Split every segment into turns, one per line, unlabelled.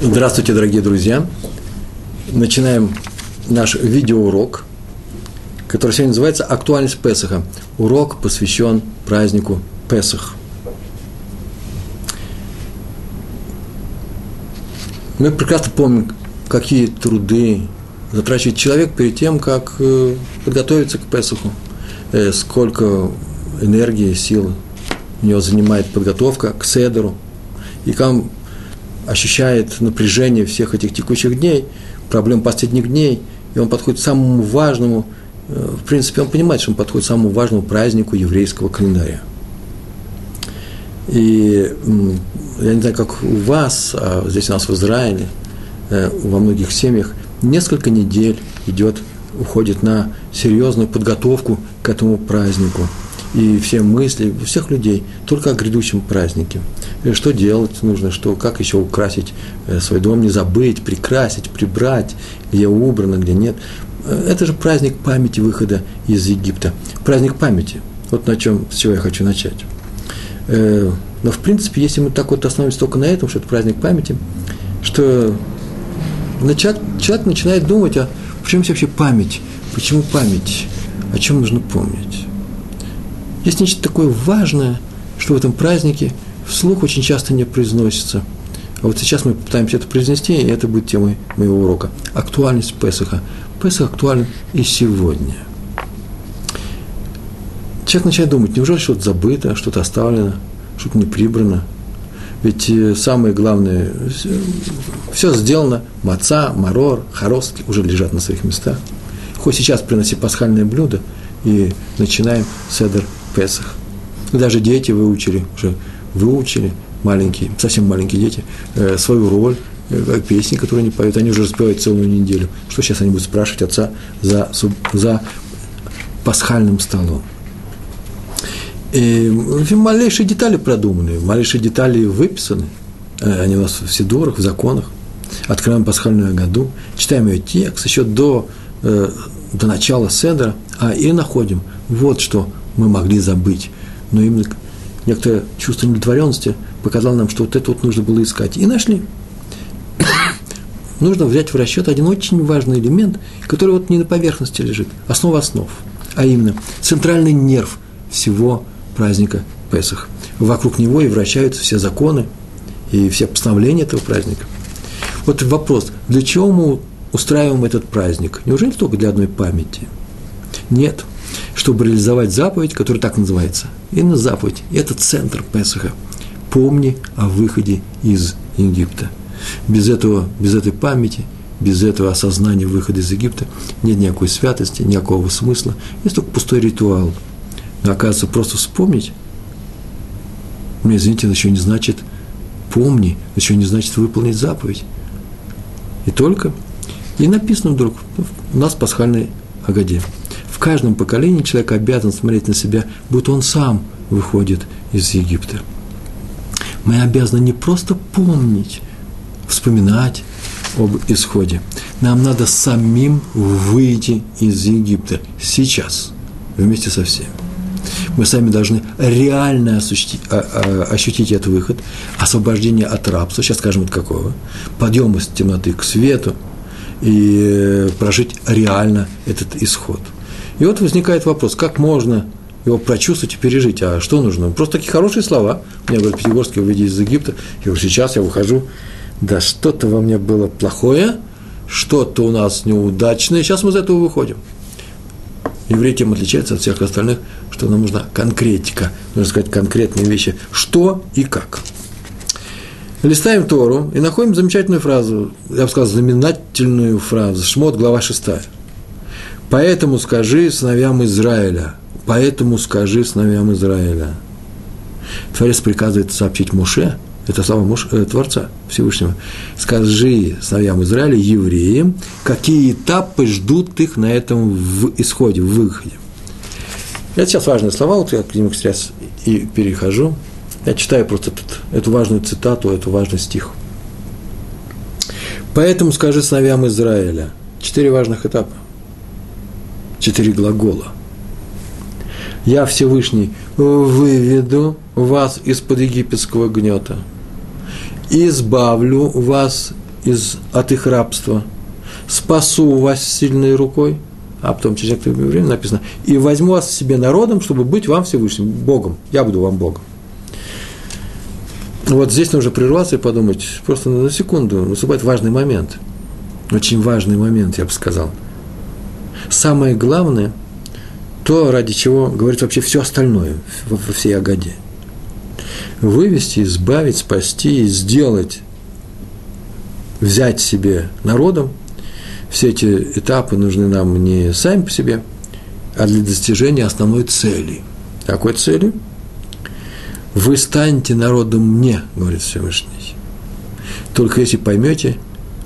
Здравствуйте, дорогие друзья! Начинаем наш видеоурок, который сегодня называется «Актуальность Песаха». Урок посвящен празднику Песах. Мы прекрасно помним, какие труды затрачивает человек перед тем, как э, подготовиться к Песаху, э, сколько энергии, сил у него занимает подготовка к Седеру, и он ощущает напряжение всех этих текущих дней, проблем последних дней, и он подходит к самому важному, э, в принципе, он понимает, что он подходит к самому важному празднику еврейского календаря. И я не знаю, как у вас, а здесь у нас в Израиле, во многих семьях – несколько недель идет, уходит на серьезную подготовку к этому празднику. И все мысли у всех людей только о грядущем празднике. И что делать нужно, что, как еще украсить э, свой дом, не забыть, прикрасить, прибрать, где убрано, где нет. Э, это же праздник памяти выхода из Египта. Праздник памяти. Вот на чем, с чего я хочу начать. Э, но, в принципе, если мы так вот остановимся только на этом, что это праздник памяти, что человек начинает думать, а почему вообще память? Почему память? О чем нужно помнить? Есть нечто такое важное, что в этом празднике вслух очень часто не произносится. А вот сейчас мы пытаемся это произнести, и это будет темой моего урока. Актуальность Песаха. Песах актуален и сегодня. Человек начинает думать, неужели что-то забыто, что-то оставлено, что-то не прибрано – ведь э, самое главное, все сделано, маца, марор, хоростки уже лежат на своих местах. Хоть сейчас приноси пасхальное блюдо, и начинаем седер Песах. Даже дети выучили, уже выучили, маленькие, совсем маленькие дети, э, свою роль, э, песни, которые они поют, они уже распевают целую неделю. Что сейчас они будут спрашивать отца за, за пасхальным столом? И малейшие детали продуманы, малейшие детали выписаны. Э, они у нас в Сидорах, в законах. Открываем пасхальную году, читаем ее текст еще до, до начала Седра, а и находим, вот что мы могли забыть. Но именно некоторое чувство удовлетворенности показало нам, что вот это вот нужно было искать. И нашли. нужно взять в расчет один очень важный элемент, который вот не на поверхности лежит, основа основ, а именно центральный нерв всего праздника Песах. Вокруг него и вращаются все законы и все постановления этого праздника. Вот вопрос, для чего мы устраиваем этот праздник? Неужели только для одной памяти? Нет, чтобы реализовать заповедь, которая так называется. Именно заповедь. Это центр Песаха. Помни о выходе из Египта. Без, этого, без этой памяти, без этого осознания выхода из Египта нет никакой святости, никакого смысла. Есть только пустой ритуал – но оказывается, просто вспомнить, мне, извините, это еще не значит помни, это еще не значит выполнить заповедь. И только, и написано вдруг, у нас пасхальной Агаде. В каждом поколении человек обязан смотреть на себя, будто он сам выходит из Египта. Мы обязаны не просто помнить, вспоминать об исходе. Нам надо самим выйти из Египта сейчас, вместе со всеми мы сами должны реально а, а, ощутить этот выход, освобождение от рабства, сейчас скажем, от какого, подъем из темноты к свету и прожить реально этот исход. И вот возникает вопрос, как можно его прочувствовать и пережить. А что нужно? Просто такие хорошие слова. Мне говорят, Пятигорский, выйди из Египта. Я говорю, сейчас я выхожу. Да что-то во мне было плохое, что-то у нас неудачное, сейчас мы из этого выходим. Еврей тем отличается от всех остальных, что нам нужна конкретика, нужно сказать конкретные вещи, что и как. Листаем Тору и находим замечательную фразу, я бы сказал, знаменательную фразу, Шмот, глава 6. «Поэтому скажи сыновьям Израиля, поэтому скажи сыновьям Израиля». Творец приказывает сообщить Муше, это слова Муж, э, Творца Всевышнего. Скажи сыновьям Израиля, евреям, какие этапы ждут их на этом в исходе, в выходе. Это сейчас важные слова, вот я к ним сейчас и перехожу. Я читаю просто этот, эту важную цитату, эту важный стих. Поэтому скажи сыновьям Израиля, четыре важных этапа, четыре глагола. Я Всевышний выведу вас из-под египетского гнета – избавлю вас из, от их рабства, спасу вас сильной рукой, а потом через некоторое время написано, и возьму вас себе народом, чтобы быть вам Всевышним, Богом, я буду вам Богом. Вот здесь нужно прерваться и подумать, просто на секунду, наступает важный момент, очень важный момент, я бы сказал. Самое главное, то, ради чего говорит вообще все остальное во всей Агаде. Вывести, избавить, спасти, сделать, взять себе народом – все эти этапы нужны нам не сами по себе, а для достижения основной цели. Какой цели? Вы станете народом мне, говорит Всевышний. Только если поймете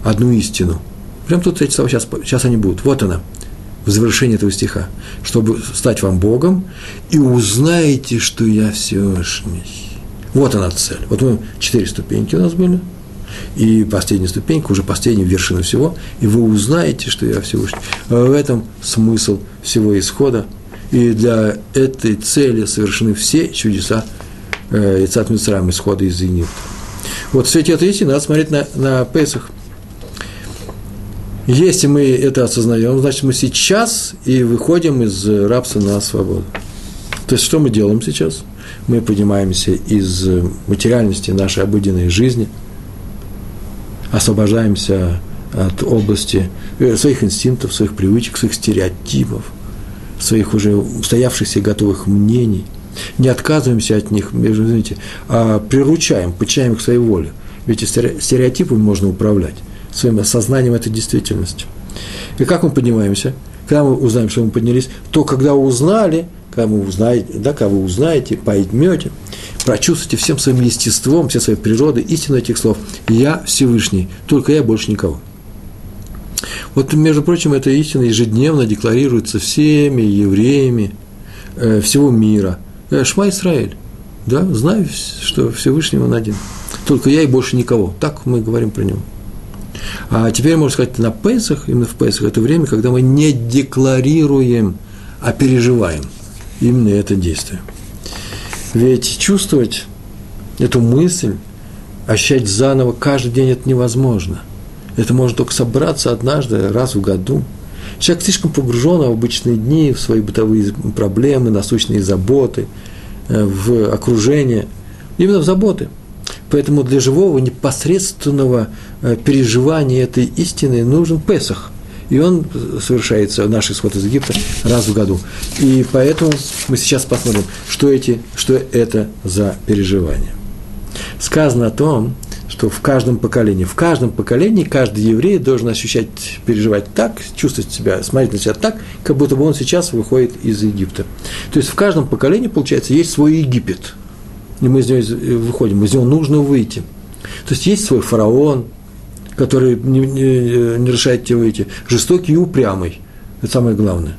одну истину. Прям тут эти слова сейчас, сейчас они будут. Вот она, в завершении этого стиха. Чтобы стать вам Богом, и узнаете, что я Всевышний. Вот она цель. Вот мы четыре ступеньки у нас были – и последняя ступенька, уже последняя вершина всего, и вы узнаете, что я Всевышний. В этом смысл всего исхода, и для этой цели совершены все чудеса э, Ицат Мицраем, исхода из Египта. Вот в свете этой истины надо смотреть на, на Песах. Если мы это осознаем, значит, мы сейчас и выходим из рабства на свободу. То есть, что мы делаем сейчас? Мы поднимаемся из материальности нашей обыденной жизни – освобождаемся от области э, своих инстинктов, своих привычек, своих стереотипов, своих уже устоявшихся и готовых мнений. Не отказываемся от них, извините, а приручаем, подчиняем их своей воле. Ведь стереотипами можно управлять, своим осознанием этой действительности. И как мы поднимаемся? Когда мы узнаем, что мы поднялись, то когда узнали, когда, вы узнаете, да, когда вы узнаете, поймете, прочувствуйте всем своим естеством, всей своей природой истину этих слов. Я Всевышний, только я больше никого. Вот, между прочим, эта истина ежедневно декларируется всеми евреями э, всего мира. Э, Шма Исраэль, да, знаю, что Всевышний Он один. Только я и больше никого. Так мы говорим про него. А теперь, можно сказать, на Песах, именно в Песах, это время, когда мы не декларируем, а переживаем именно это действие. Ведь чувствовать эту мысль, ощущать заново каждый день это невозможно. Это может только собраться однажды, раз в году. Человек слишком погружен в обычные дни, в свои бытовые проблемы, насущные заботы, э, в окружение, именно в заботы. Поэтому для живого непосредственного э, переживания этой истины нужен Песах – и он совершается, наш исход из Египта, раз в году. И поэтому мы сейчас посмотрим, что, эти, что это за переживания. Сказано о том, что в каждом поколении, в каждом поколении каждый еврей должен ощущать, переживать так, чувствовать себя, смотреть на себя так, как будто бы он сейчас выходит из Египта. То есть в каждом поколении, получается, есть свой Египет. И мы из него выходим, из него нужно выйти. То есть есть свой фараон, который не, не, не решает тебе выйти, жестокий и упрямый. Это самое главное.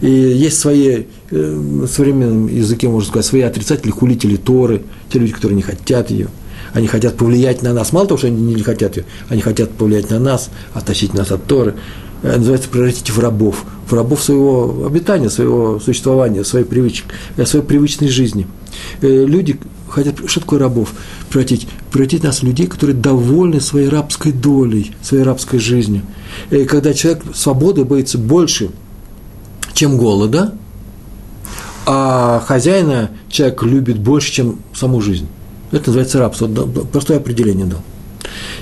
И есть свои, э, в современном языке, можно сказать, свои отрицатели, хулители Торы, те люди, которые не хотят ее. Они хотят повлиять на нас. Мало того, что они не хотят ее, они хотят повлиять на нас, оттащить нас от Торы. Это называется превратить в рабов, в рабов своего обитания, своего существования, своей, привычек, э, своей привычной жизни. Э, люди, хотят, что такое рабов? Превратить, превратить нас в людей, которые довольны своей рабской долей, своей рабской жизнью. И когда человек свободы боится больше, чем голода, а хозяина человек любит больше, чем саму жизнь. Это называется рабство. Простое определение дал.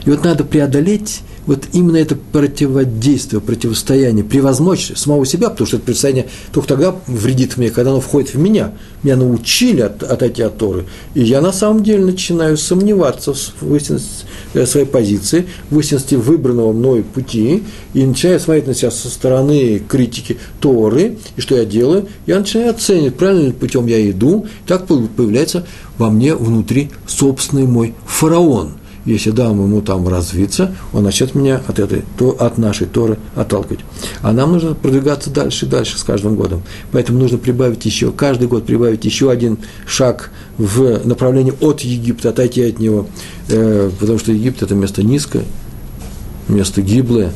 И вот надо преодолеть вот именно это противодействие, противостояние, превозмочь самого себя, потому что это противостояние только тогда вредит мне, когда оно входит в меня. Меня научили от, отойти от Торы, и я на самом деле начинаю сомневаться в истинности э, своей позиции, в истинности выбранного мной пути, и начинаю смотреть на себя со стороны критики Торы, и что я делаю, я начинаю оценивать, правильным путем я иду, так появляется во мне внутри собственный мой фараон – если дам ему там развиться, он начнет меня от, этой, то, от нашей Торы отталкивать. А нам нужно продвигаться дальше и дальше с каждым годом. Поэтому нужно прибавить еще, каждый год прибавить еще один шаг в направлении от Египта, отойти от него, э, потому что Египет – это место низкое, место гиблое,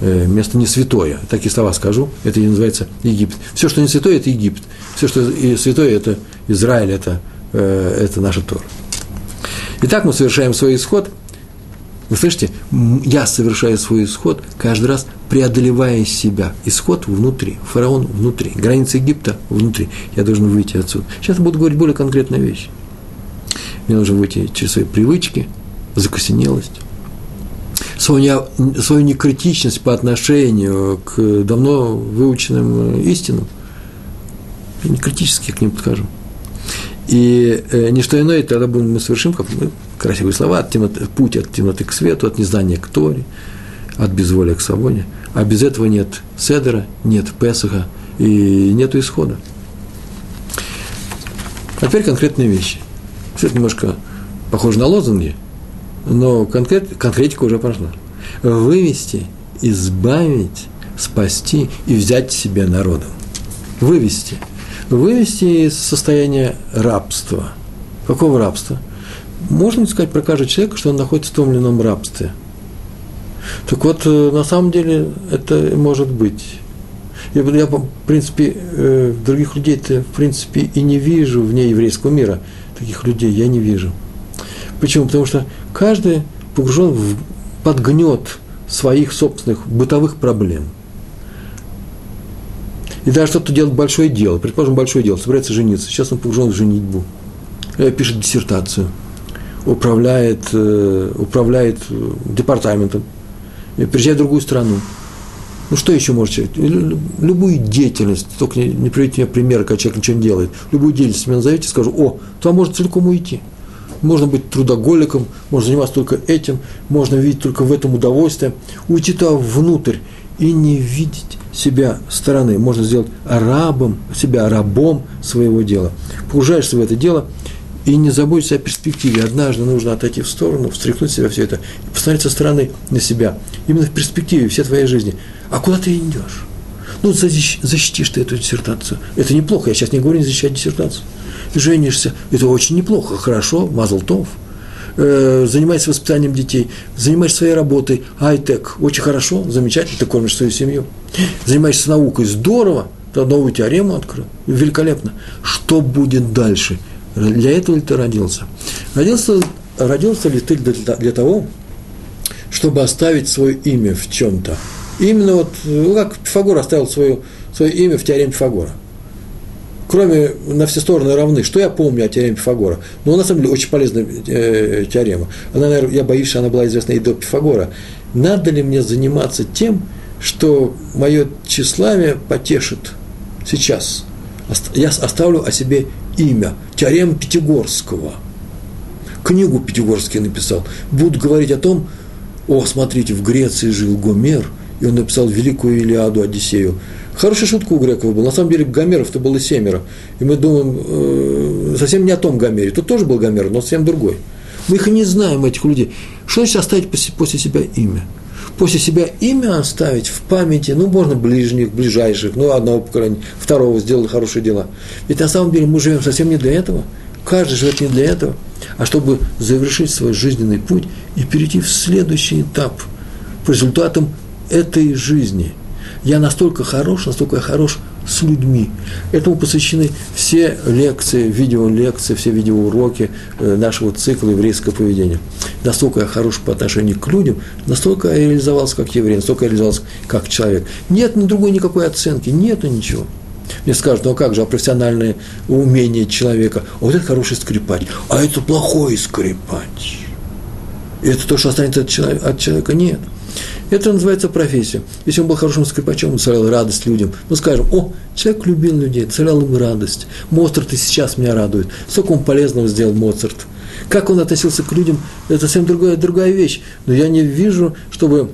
э, место не святое. Такие слова скажу, это и называется Египет. Все, что не святое, это Египет. Все, что святое, это Израиль, это, э, это наша Тора. Итак, мы совершаем свой исход Вы слышите, я совершаю свой исход каждый раз, преодолевая себя. Исход внутри, фараон внутри, границы Египта внутри. Я должен выйти отсюда. Сейчас я буду говорить более конкретные вещи. Мне нужно выйти через свои привычки, закосенелость, свою, свою некритичность по отношению к давно выученным истинам. Я некритически к ним подхожу. И э, не что иное, тогда будем мы совершим, как мы, красивые слова, от темноты, путь от темноты к свету, от незнания к Торе, от безволия к свободе. А без этого нет Седера, нет Песаха и нет исхода. А теперь конкретные вещи. Все это немножко похоже на лозунги, но конкрет, конкретика уже пошла. Вывести, избавить, спасти и взять себе народом. Вывести – вывести из состояния рабства. Какого рабства? Можно сказать про каждого человека, что он находится в том или ином рабстве. Так вот, э, на самом деле, это может быть. Я, я в принципе, э, других людей-то, в принципе, и не вижу вне еврейского мира. Таких людей я не вижу. Почему? Потому что каждый погружен в, под гнет своих собственных бытовых проблем – и даже что-то делает большое дело, предположим, большое дело, собирается жениться, сейчас он погружен в женитьбу, пишет диссертацию, управляет, э, управляет э, департаментом, приезжает в другую страну. Ну, что еще может человек? Любую деятельность, только не, не приведите мне пример, когда человек ничего не делает, любую деятельность мне назовите, скажу, о, туда можно целиком уйти. Можно быть трудоголиком, можно заниматься только этим, можно видеть только в этом удовольствие, уйти туда внутрь и не видеть себя стороны. Можно сделать рабом, себя рабом своего дела. Погружаешься в это дело и не забудься о перспективе. Однажды нужно отойти в сторону, встряхнуть себя все это и посмотреть со стороны на себя. Именно в перспективе всей твоей жизни. А куда ты идешь? Ну, защитишь ты эту диссертацию. Это неплохо. Я сейчас не говорю не защищать диссертацию. Женишься. Это очень неплохо. Хорошо. Мазл-тов – э, занимаешься воспитанием детей, занимаешься своей работой, ай-тек, очень хорошо, замечательно, ты кормишь свою семью. Занимаешься наукой, здорово, ты новую теорему открыл, великолепно. Что будет дальше? Для этого ли ты родился? Родился, родился ли ты для, для того, чтобы оставить свое имя в чем-то? Именно вот, ну, как Пифагор оставил свое, свое имя в теореме Пифагора кроме на все стороны равны, что я помню о теореме Пифагора? Ну, на самом деле, очень полезная э, теорема. Она, наверное, я боюсь, что она была известна и до Пифагора. Надо ли мне заниматься тем, что мое тщеславие потешит сейчас? Я оставлю о себе имя, теорема Пятигорского. Книгу Пятигорский написал. Буду говорить о том, о, смотрите, в Греции жил Гомер, и он написал великую Илиаду Одиссею. Хорошая шутка у греков была. На самом деле Гомеров-то было семеро. И мы думаем э, совсем не о том Гомере. Тут тоже был Гомер, но совсем другой. Мы их и не знаем, этих людей. Что значит оставить после себя имя? После себя имя оставить в памяти, ну, можно ближних, ближайших, ну, одного поколения, второго сделали хорошие дела. Ведь на самом деле мы живем совсем не для этого. Каждый живет не для этого, а чтобы завершить свой жизненный путь и перейти в следующий этап по результатам этой жизни – я настолько хорош, настолько я хорош с людьми. Этому посвящены все лекции, видеолекции, все видеоуроки э, нашего цикла еврейского поведения. Настолько я хорош по отношению к людям, настолько я реализовался как еврей, настолько я реализовался как человек. Нет ни другой никакой оценки, нету ничего. Мне скажут, ну а как же, а профессиональное умение человека? А вот это хороший скрипач, а это плохой скрипач. И это то, что останется от человека, от человека? Нет. Это называется профессия. Если он был хорошим скрипачом, он доставлял радость людям. Ну, скажем, о, человек любил людей, доставлял им радость. Моцарт и сейчас меня радует. Сколько он полезного сделал Моцарт. Как он относился к людям, это совсем другая, другая вещь. Но я не вижу, чтобы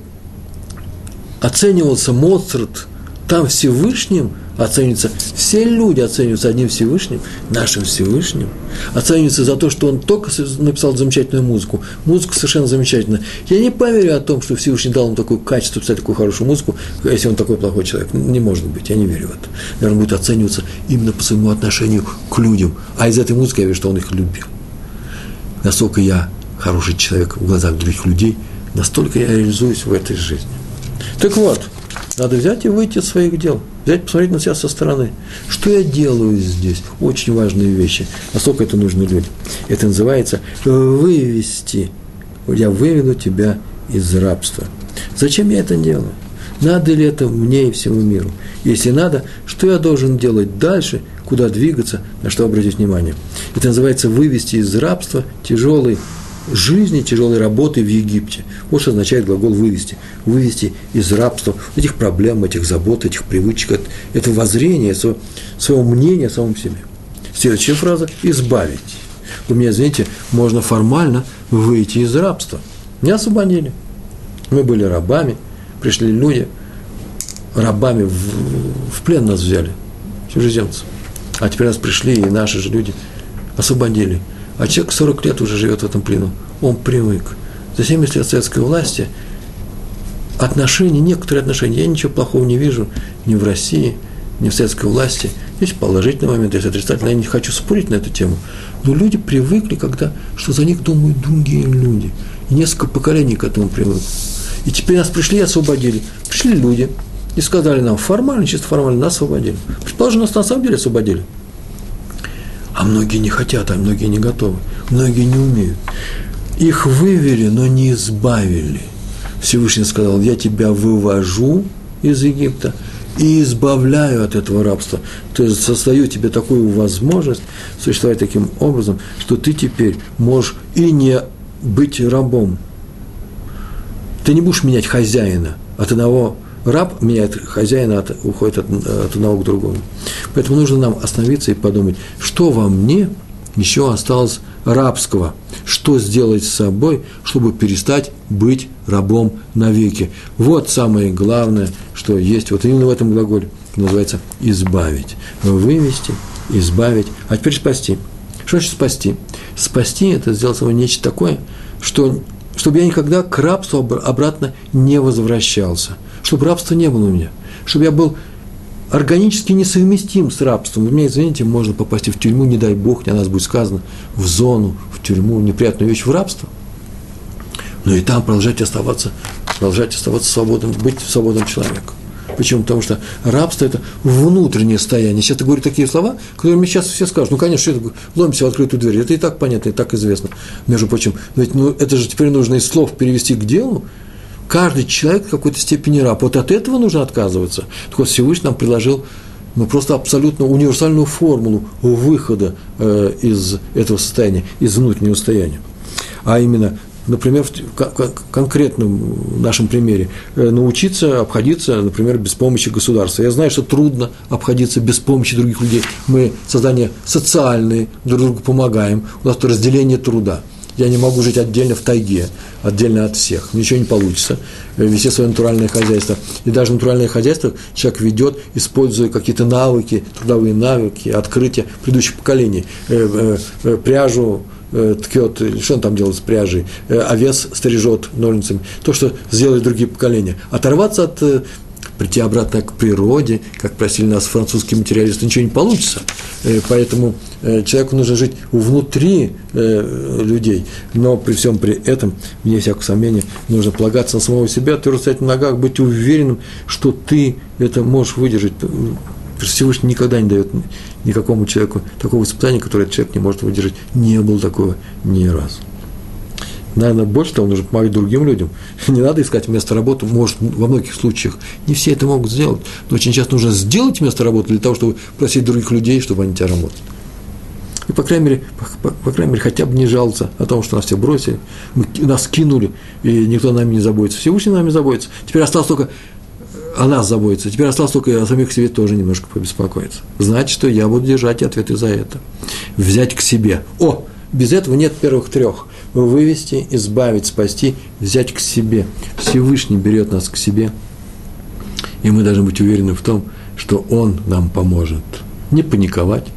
оценивался Моцарт там Всевышним – оцениваются, все люди оцениваются одним Всевышним, нашим Всевышним, оцениваются за то, что он только написал замечательную музыку. Музыка совершенно замечательная. Я не поверю о том, что Всевышний дал ему такое качество, писать такую хорошую музыку, если он такой плохой человек. Не может быть, я не верю в это. Наверное, будет оцениваться именно по своему отношению к людям. А из этой музыки я вижу, что он их любил. Насколько я хороший человек в глазах других людей, настолько я реализуюсь в этой жизни. Так вот, надо взять и выйти из своих дел, взять, посмотреть на себя со стороны. Что я делаю здесь? Очень важные вещи. Насколько это нужно людям. Это называется вывести я выведу тебя из рабства. Зачем я это делаю? Надо ли это мне и всему миру? Если надо, что я должен делать дальше, куда двигаться, на что обратить внимание? Это называется вывести из рабства тяжелой жизни, тяжелой работы в Египте. Вот что означает глагол «вывести». Вывести из рабства этих проблем, этих забот, этих привычек, этого воззрения, своего, своего мнения о самом себе. Следующая фраза – «избавить». У меня, извините, можно формально выйти из рабства. Меня освободили. Мы были рабами, пришли люди, рабами в, в плен нас взяли, чужеземцы. А теперь нас пришли, и наши же люди освободили. А человек 40 лет уже живет в этом плену. Он привык. За 70 лет советской власти отношения, некоторые отношения, я ничего плохого не вижу ни в России, ни в советской власти. Есть положительный момент, есть отрицательный. Я не хочу спорить на эту тему. Но люди привыкли, когда, что за них думают другие люди. И несколько поколений к этому привыкли. И теперь нас пришли и освободили. Пришли люди и сказали нам, формально, чисто формально, нас освободили. Предположим, нас на самом деле освободили. А многие не хотят, а многие не готовы. Многие не умеют. Их вывели, но не избавили. Всевышний сказал, я тебя вывожу из Египта и избавляю от этого рабства. То есть создаю тебе такую возможность существовать таким образом, что ты теперь можешь и не быть рабом, ты не будешь менять хозяина от одного раб меняет хозяина, от, уходит от, от одного к другому. Поэтому нужно нам остановиться и подумать, что во мне еще осталось рабского, что сделать с собой, чтобы перестать быть рабом навеки. Вот самое главное, что есть вот именно в этом глаголе, называется избавить, вывести, избавить, а теперь спасти. Что значит спасти? Спасти – это сделать собой нечто такое, что чтобы я никогда к рабству обратно не возвращался, чтобы рабства не было у меня, чтобы я был органически несовместим с рабством. У меня, извините, можно попасть в тюрьму, не дай бог, не о нас будет сказано, в зону, в тюрьму, неприятную вещь, в рабство. Но и там продолжать оставаться, продолжать оставаться свободным, быть свободным человеком. Почему? Потому что рабство – это внутреннее состояние. Сейчас ты говорю такие слова, которые мне сейчас все скажут. Ну, конечно, это, ломимся в открытую дверь. Это и так понятно, и так известно. Между прочим, ведь ну, это же теперь нужно из слов перевести к делу. Каждый человек в какой-то степени раб. Вот от этого нужно отказываться. Так вот, Всевышний нам предложил ну, просто абсолютно универсальную формулу выхода э, из этого состояния, из внутреннего состояния. А именно например, в конкретном нашем примере, э, научиться обходиться, например, без помощи государства. Я знаю, что трудно обходиться без помощи других людей. Мы создание социальные, друг другу помогаем, у нас разделение труда. Я не могу жить отдельно в тайге, отдельно от всех. Ничего не получится. Э, вести свое натуральное хозяйство. И даже натуральное хозяйство человек ведет, используя какие-то навыки, трудовые навыки, открытия предыдущих поколений. Э, пряжу, Э, ткет, что он там делает с пряжей, овес стрижет ножницами, то, что сделали другие поколения. Оторваться от прийти обратно к природе, как просили нас французские материалисты, ничего не получится. Поэтому человеку нужно жить внутри людей. Но при всем при этом, вне всякого сомнения, нужно полагаться на самого себя, твердо стоять на ногах, быть уверенным, что ты это можешь выдержать. Всевышний никогда не дает никакому человеку такого испытания, которое этот человек не может выдержать. Не было такого ни разу. Наверное, больше того, нужно помогать другим людям. Не надо искать место работы, может, во многих случаях. Не все это могут сделать. Но очень часто нужно сделать место работы для того, чтобы просить других людей, чтобы они тебя работали. И, по крайней мере, по, по крайней мере, хотя бы не жаловаться о том, что нас все бросили, мы, нас кинули, и никто нами не заботится. Всевышний нами заботится. Теперь осталось только о нас заботиться. Теперь осталось только о самих себе тоже немножко побеспокоиться. Знать, что я буду держать ответы за это. Взять к себе. О, без этого нет первых трех. Вывести, избавить, спасти, взять к себе. Всевышний берет нас к себе. И мы должны быть уверены в том, что Он нам поможет. Не паниковать,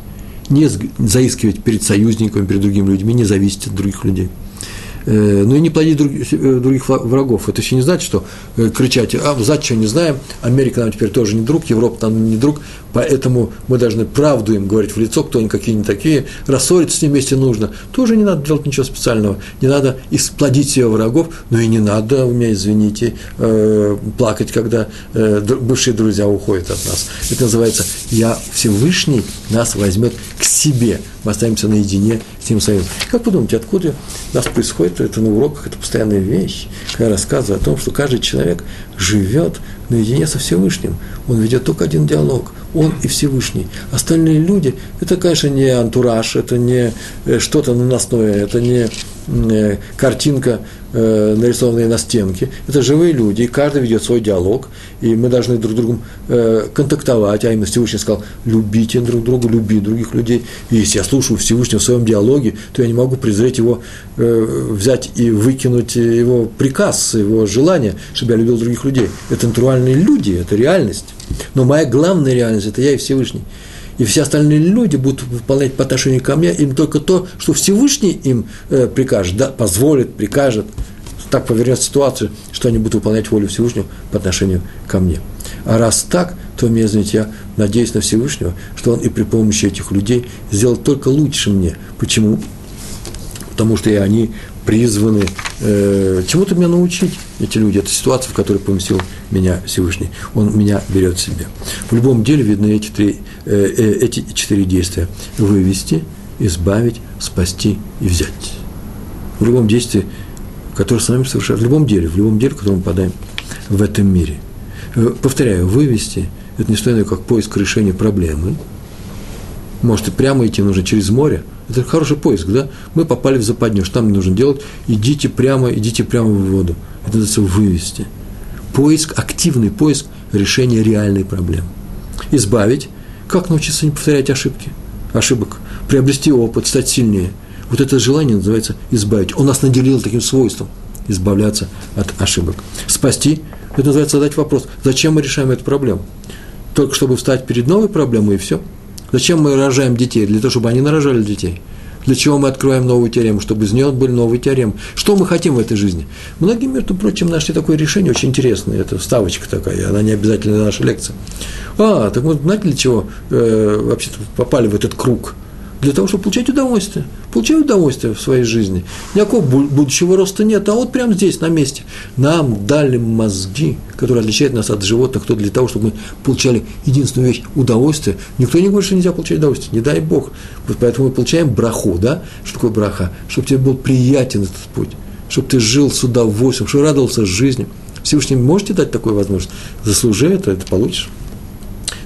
не заискивать перед союзниками, перед другими людьми, не зависеть от других людей – ну и не плодить э, других врагов. Это еще не значит, что э, кричать, а за что не знаем, Америка нам теперь тоже не друг, Европа нам не друг, поэтому мы должны правду им говорить в лицо, кто они какие не такие, рассориться с ними вместе нужно. Тоже не надо делать ничего специального, не надо исплодить себе врагов, но и не надо, у меня, извините, плакать, когда бывшие друзья уходят от нас. Это называется «Я Всевышний нас возьмет к себе». Мы останемся наедине с ним самим. Как вы думаете, откуда у нас происходит это, это на уроках, это постоянная вещь, когда я рассказываю о том, что каждый человек живет наедине со Всевышним. Он ведет только один диалог, он и Всевышний. Остальные люди, это, конечно, не антураж, это не э, что-то наносное, это не э, картинка, э, нарисованная на стенке. Это живые люди, и каждый ведет свой диалог, и мы должны друг с другом контактовать, а именно Всевышний сказал, любите друг друга, люби других людей. И если я слушаю Всевышнего в своем диалоге, то я не могу презреть его, взять и выкинуть его приказ, его желание, чтобы я любил других людей. Это натуральные люди, это реальность. Но моя главная реальность – это я и Всевышний. И все остальные люди будут выполнять по отношению ко мне им только то, что Всевышний им э, прикажет, да, позволит, прикажет. Так повернет ситуацию, что они будут выполнять волю Всевышнего по отношению ко мне. А раз так, то, мне, извините, я надеюсь на Всевышнего, что он и при помощи этих людей сделает только лучше мне. Почему? Потому что и они призваны э, чему-то меня научить, эти люди. Это ситуация, в которой поместил меня Всевышний. Он меня берет себе. В любом деле видны эти, три, э, э, эти четыре действия. Вывести, избавить, спасти и взять. В любом действии, которое с нами совершает, в любом деле, в любом деле, в котором мы попадаем в этом мире. Э, повторяю, вывести – это не что иное, как поиск решения проблемы. Может, и прямо идти нужно через море – это хороший поиск, да? Мы попали в западню, что нам нужно делать? Идите прямо, идите прямо в воду. Это называется вывести. Поиск, активный поиск решения реальной проблемы. Избавить. Как научиться не повторять ошибки? Ошибок. Приобрести опыт, стать сильнее. Вот это желание называется избавить. Он нас наделил таким свойством – избавляться от ошибок. Спасти – это называется задать вопрос, зачем мы решаем эту проблему? Только чтобы встать перед новой проблемой и все – Зачем мы рожаем детей? Для того, чтобы они нарожали детей. Для чего мы открываем новую теорему? Чтобы из нее были новые теоремы. Что мы хотим в этой жизни? Многие, между прочим, нашли такое решение очень интересное. Это вставочка такая, она не обязательно на нашей лекции. А, так мы знаете, для чего э, вообще-то попали в этот круг – для того, чтобы получать удовольствие. Получать удовольствие в своей жизни. Никакого будущего роста нет, а вот прямо здесь, на месте. Нам дали мозги, которые отличают нас от животных, то для того, чтобы мы получали единственную вещь – удовольствие. Никто не говорит, что нельзя получать удовольствие, не дай Бог. Вот поэтому мы получаем браху, да? Что такое браха? Чтобы тебе был приятен этот путь, чтобы ты жил с удовольствием, чтобы радовался жизни. Всевышний можете дать такую возможность? Заслужи это, это получишь.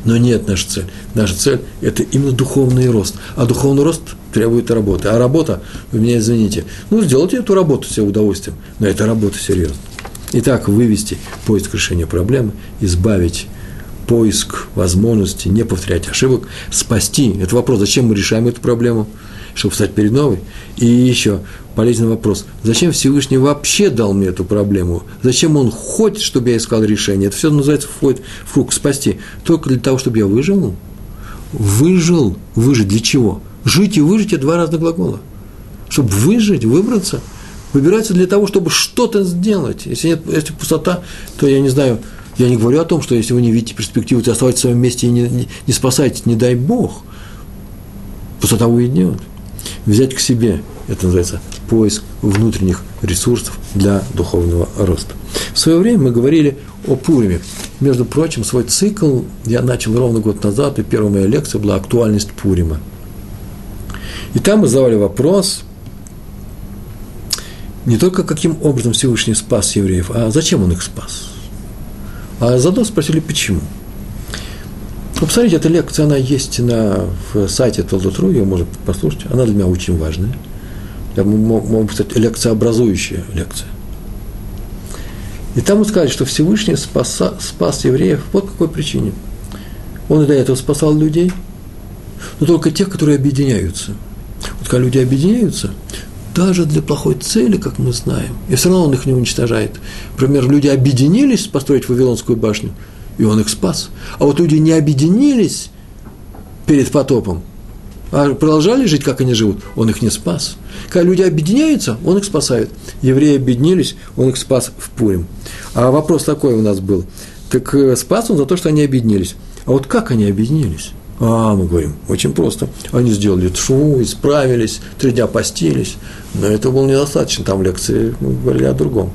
Но нет наша цель. Наша цель – это именно духовный рост. А духовный рост требует работы. А работа, вы меня извините, ну, сделайте эту работу себе удовольствием, но это работа серьезно. Итак, вывести поиск решения проблемы, избавить поиск возможности, не повторять ошибок, спасти. Это вопрос, зачем мы решаем эту проблему – чтобы встать перед новой. И еще полезный вопрос. Зачем Всевышний вообще дал мне эту проблему? Зачем он хочет, чтобы я искал решение? Это все называется входит в круг спасти. Только для того, чтобы я выжил? Выжил. Выжить для чего? Жить и выжить – это два разных глагола. Чтобы выжить, выбраться, выбирается для того, чтобы что-то сделать. Если нет, если пустота, то я не знаю, я не говорю о том, что если вы не видите перспективу, то оставайтесь в своем месте и не, не, не спасайтесь, не дай Бог. Пустота уйдет взять к себе. Это называется поиск внутренних ресурсов для духовного роста. В свое время мы говорили о Пуриме. Между прочим, свой цикл я начал ровно год назад, и первая моя лекция была «Актуальность Пурима». И там мы задавали вопрос не только каким образом Всевышний спас евреев, а зачем он их спас. А заодно спросили, почему – ну, посмотрите, эта лекция, она есть на, в сайте Толдотру, ее можно послушать. Она для меня очень важная. Я могу сказать, лекцияобразующая лекция. И там он сказали, что Всевышний спаса, спас евреев вот какой причине. Он и до этого спасал людей, но только тех, которые объединяются. Вот когда люди объединяются, даже для плохой цели, как мы знаем, и все равно он их не уничтожает. Например, люди объединились построить Вавилонскую башню – и он их спас. А вот люди не объединились перед потопом, а продолжали жить, как они живут, он их не спас. Когда люди объединяются, он их спасает. Евреи объединились, он их спас в Пурим. А вопрос такой у нас был. Так э, спас он за то, что они объединились. А вот как они объединились? А, мы говорим, очень просто. Они сделали тшу, исправились, три дня постились. Но это было недостаточно. Там лекции мы говорили о другом.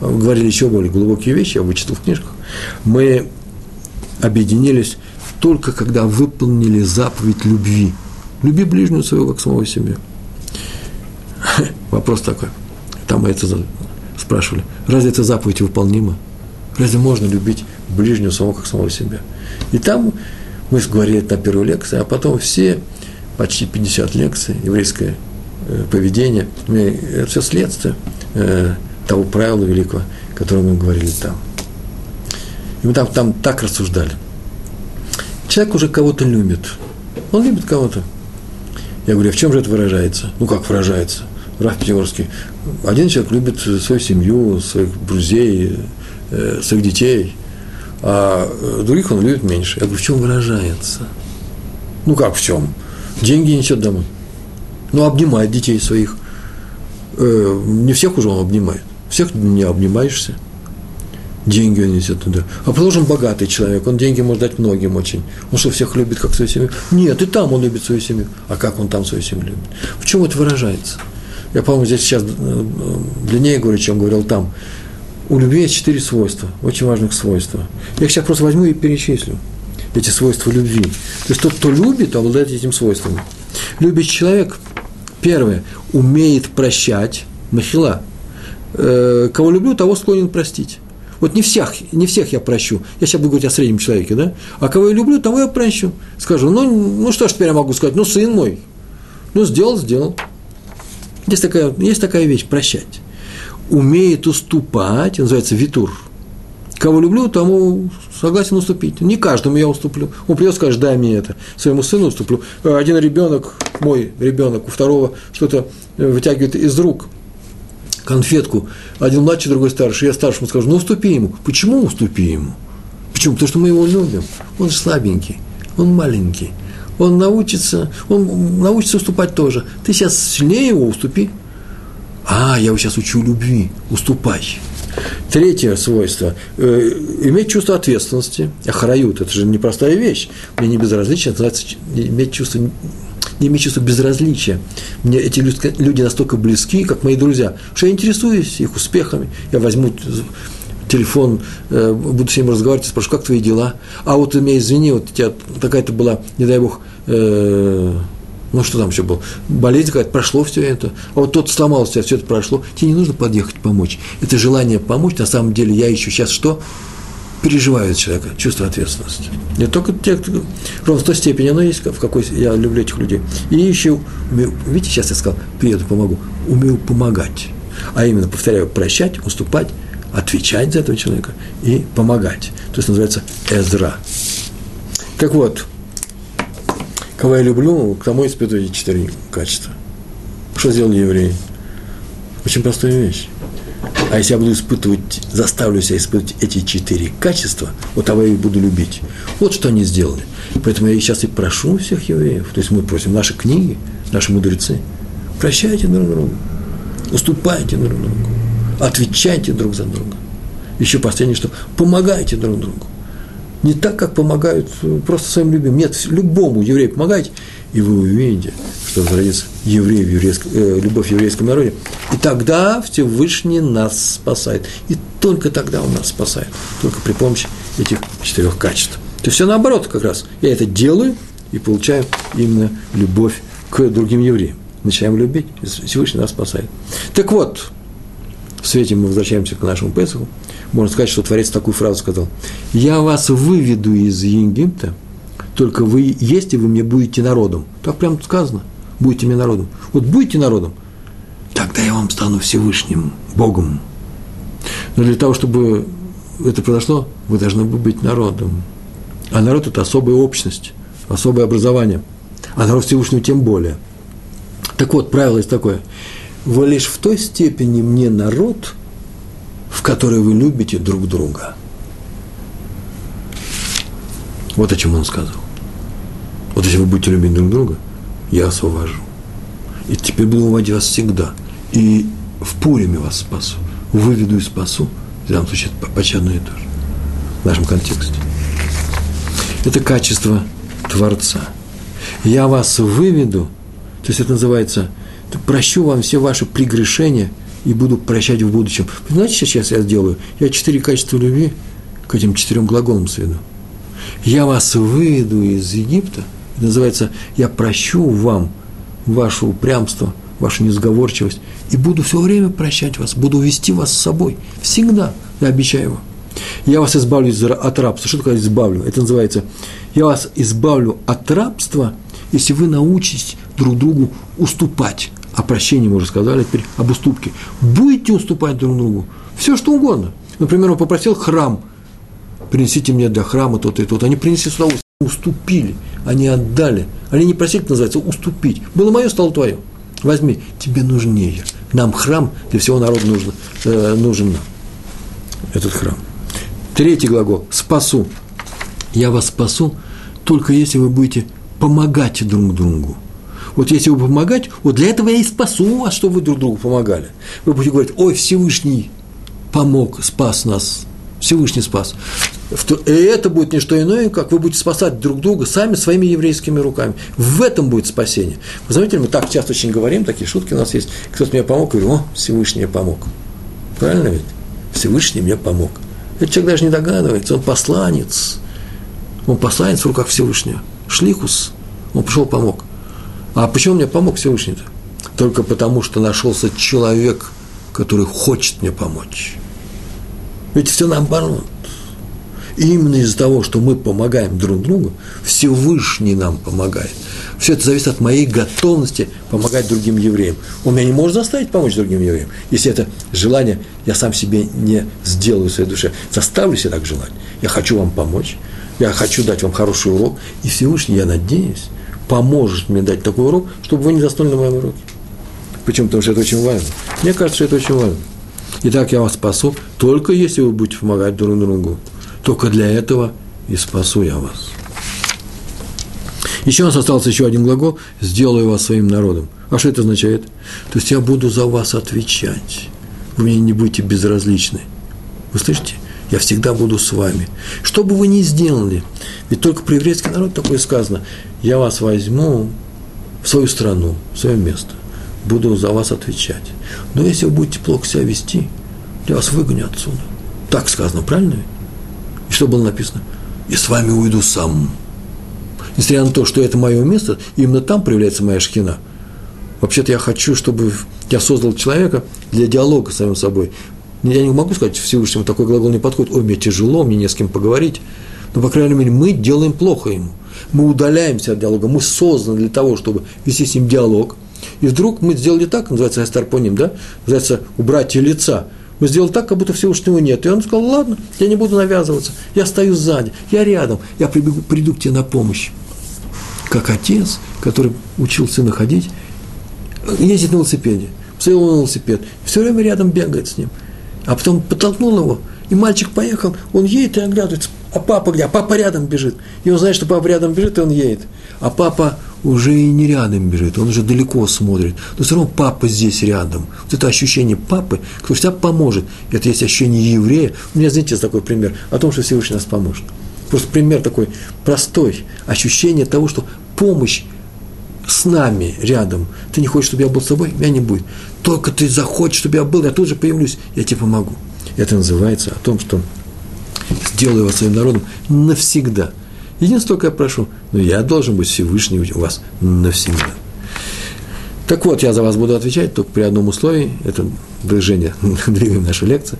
Говорили еще более глубокие вещи, я вычитал в книжках мы объединились только когда выполнили заповедь любви. Люби ближнего своего, как самого себя. Вопрос такой. там мы это спрашивали, разве эта заповедь выполнима? Разве можно любить ближнего самого, как самого себя? И там мы говорили на первой лекции, а потом все, почти 50 лекций, еврейское э, поведение, это все следствие э, того правила великого, которое мы говорили там. И мы там, там так рассуждали. Человек уже кого-то любит. Он любит кого-то. Я говорю, а в чем же это выражается? Ну, как выражается? Раф Пятигорский. Один человек любит свою семью, своих друзей, э, своих детей, а других он любит меньше. Я говорю, в чем выражается? Ну, как в чем? Деньги несет домой. Ну, обнимает детей своих. Э, не всех уже он обнимает. Всех не обнимаешься деньги он несет туда. А положим, богатый человек, он деньги может дать многим очень. Он что, всех любит, как свою семью? Нет, и там он любит свою семью. А как он там свою семью любит? В чем это выражается? Я, по-моему, здесь сейчас э, длиннее говорю, чем говорил там. У любви есть четыре свойства, очень важных свойства. Я их сейчас просто возьму и перечислю. Эти свойства любви. То есть тот, кто любит, обладает этим свойством. Любящий человек, первое, умеет прощать, махила. Э, кого люблю, того склонен простить. Вот не всех, не всех я прощу. Я сейчас буду говорить о среднем человеке, да? А кого я люблю, того я прощу. Скажу, ну, ну что ж теперь я могу сказать? Ну, сын мой. Ну, сделал, сделал. Есть такая, есть такая вещь – прощать. Умеет уступать, называется витур. Кого люблю, тому согласен уступить. Не каждому я уступлю. Он придет, скажет, дай мне это. Своему сыну уступлю. Один ребенок, мой ребенок, у второго что-то вытягивает из рук – конфетку, один младший, другой старший, я старшему скажу, ну уступи ему. Почему уступи ему? Почему? Потому что мы его любим. Он же слабенький, он маленький. Он научится, он научится уступать тоже. Ты сейчас сильнее его уступи. А, я его сейчас учу любви, уступай. Третье свойство э, – иметь чувство ответственности. Ахрают – это же непростая вещь. Мне не безразлично, это называется иметь чувство не имею чувства безразличия. Мне эти люди настолько близки, как мои друзья, что я интересуюсь их успехами. Я возьму телефон, э, буду с ним разговаривать, спрошу, как твои дела? А вот меня извини, вот у тебя такая-то была, не дай бог, э, ну что там еще было, болезнь какая-то, прошло все это, а вот тот сломался, все это прошло, тебе не нужно подъехать помочь. Это желание помочь, на самом деле я ищу сейчас что? Переживают человека, чувство ответственности. Не только те, кто, ровно в той степени оно есть, в какой я люблю этих людей. И еще, умею, видите, сейчас я сказал, приеду, помогу, умею помогать. А именно, повторяю, прощать, уступать, отвечать за этого человека и помогать. То есть называется эзра. Так вот, кого я люблю, к тому испытываю четыре качества. Что сделали евреи? Очень простая вещь. А если я буду испытывать, заставлю себя испытывать эти четыре качества, вот того я их буду любить. Вот что они сделали. Поэтому я сейчас и прошу всех евреев, то есть мы просим наши книги, наши мудрецы, прощайте друг друга, уступайте друг другу, отвечайте друг за друга. Еще последнее, что помогайте друг другу. Не так, как помогают просто своим любимым. Нет, любому еврею помогайте, и вы увидите, что возродится евреи в еврейском, э, любовь в еврейском народе. И тогда Всевышний нас спасает. И только тогда он нас спасает. Только при помощи этих четырех качеств. То все наоборот как раз. Я это делаю и получаю именно любовь к другим евреям. Начинаем любить, и Всевышний нас спасает. Так вот, в свете мы возвращаемся к нашему Песаху. Можно сказать, что Творец такую фразу сказал. «Я вас выведу из Египта, только вы есть, и вы мне будете народом». Так прям сказано будете мне народом. Вот будете народом, тогда я вам стану Всевышним Богом. Но для того, чтобы это произошло, вы должны быть народом. А народ – это особая общность, особое образование. А народ Всевышнего тем более. Так вот, правило есть такое. Вы лишь в той степени мне народ, в которой вы любите друг друга. Вот о чем он сказал. Вот если вы будете любить друг друга – я освобожу. И теперь буду уводить вас всегда. И в Пуриме вас спасу. Выведу и спасу. В данном случае это почти одно и то же. В нашем контексте. Это качество Творца. Я вас выведу, то есть это называется, прощу вам все ваши прегрешения и буду прощать в будущем. Вы знаете, что сейчас я сделаю? Я четыре качества любви к этим четырем глаголам сведу. Я вас выведу из Египта – называется «Я прощу вам ваше упрямство, вашу несговорчивость, и буду все время прощать вас, буду вести вас с собой. Всегда, я обещаю вам. Я вас избавлю от рабства. Что такое избавлю? Это называется, я вас избавлю от рабства, если вы научитесь друг другу уступать. О прощении мы уже сказали, теперь об уступке. Будете уступать друг другу. Все, что угодно. Например, он попросил храм. Принесите мне для храма то-то и то-то. Они принесли сюда уступили, они отдали. Они не просили, называется, уступить. Было мое, стало твое. Возьми, тебе нужнее. Нам храм для всего народа нужно, э, нужен нам. Этот храм. Третий глагол – спасу. Я вас спасу, только если вы будете помогать друг другу. Вот если вы помогать, вот для этого я и спасу вас, чтобы вы друг другу помогали. Вы будете говорить, ой, Всевышний помог, спас нас, Всевышний спас. И это будет не что иное, как вы будете спасать друг друга сами своими еврейскими руками. В этом будет спасение. Вы знаете, мы так часто очень говорим, такие шутки у нас есть. Кто-то мне помог, говорю, о, Всевышний помог. Правильно ведь? Всевышний мне помог. Этот человек даже не догадывается, он посланец. Он посланец в руках Всевышнего. Шлихус. Он пришел, помог. А почему мне помог Всевышний-то? Только потому, что нашелся человек, который хочет мне помочь. Ведь все наоборот. И именно из-за того, что мы помогаем друг другу, Всевышний нам помогает. Все это зависит от моей готовности помогать другим евреям. Он меня не может заставить помочь другим евреям. Если это желание я сам себе не сделаю в своей душе, заставлю себя так желать. Я хочу вам помочь, я хочу дать вам хороший урок, и Всевышний, я надеюсь, поможет мне дать такой урок, чтобы вы не заснули на моем уроке. Почему? Потому что это очень важно. Мне кажется, что это очень важно. Итак, я вас спасу, только если вы будете помогать друг другу. Только для этого и спасу я вас. Еще у нас остался еще один глагол «сделаю вас своим народом». А что это означает? То есть я буду за вас отвечать. Вы мне не будете безразличны. Вы слышите? Я всегда буду с вами. Что бы вы ни сделали, ведь только про еврейский народ такое сказано, я вас возьму в свою страну, в свое место, буду за вас отвечать. Но если вы будете плохо себя вести, я вас выгоню отсюда. Так сказано, правильно? И что было написано? И с вами уйду сам. Несмотря на то, что это мое место, именно там проявляется моя шкина. Вообще-то я хочу, чтобы я создал человека для диалога с самим собой. Я не могу сказать Всевышнему, такой глагол не подходит. Ой, мне тяжело, мне не с кем поговорить. Но, по крайней мере, мы делаем плохо ему. Мы удаляемся от диалога. Мы созданы для того, чтобы вести с ним диалог. И вдруг мы сделали так, называется астарпоним, да? Называется убрать лица – мы сделали так, как будто Всевышнего нет. И он сказал, ладно, я не буду навязываться, я стою сзади, я рядом, я прибегу, приду к тебе на помощь. Как отец, который учил сына ходить, ездит на велосипеде, посадил на велосипед, все время рядом бегает с ним. А потом подтолкнул его, и мальчик поехал, он едет и оглядывается, а папа где? А папа рядом бежит. И он знает, что папа рядом бежит, и он едет. А папа уже и не рядом бежит, он уже далеко смотрит. Но все равно папа здесь рядом. Вот это ощущение папы, кто всегда поможет. Это есть ощущение еврея. У меня, знаете, такой пример о том, что Всевышний нас поможет. Просто пример такой простой. Ощущение того, что помощь с нами рядом. Ты не хочешь, чтобы я был с тобой? Меня не будет. Только ты захочешь, чтобы я был, я тут же появлюсь, я тебе помогу. Это называется о том, что сделаю вас своим народом навсегда. Единственное, только я прошу, но я должен быть Всевышний у вас навсегда. Так вот, я за вас буду отвечать только при одном условии, это движение, двигаем нашу лекцию,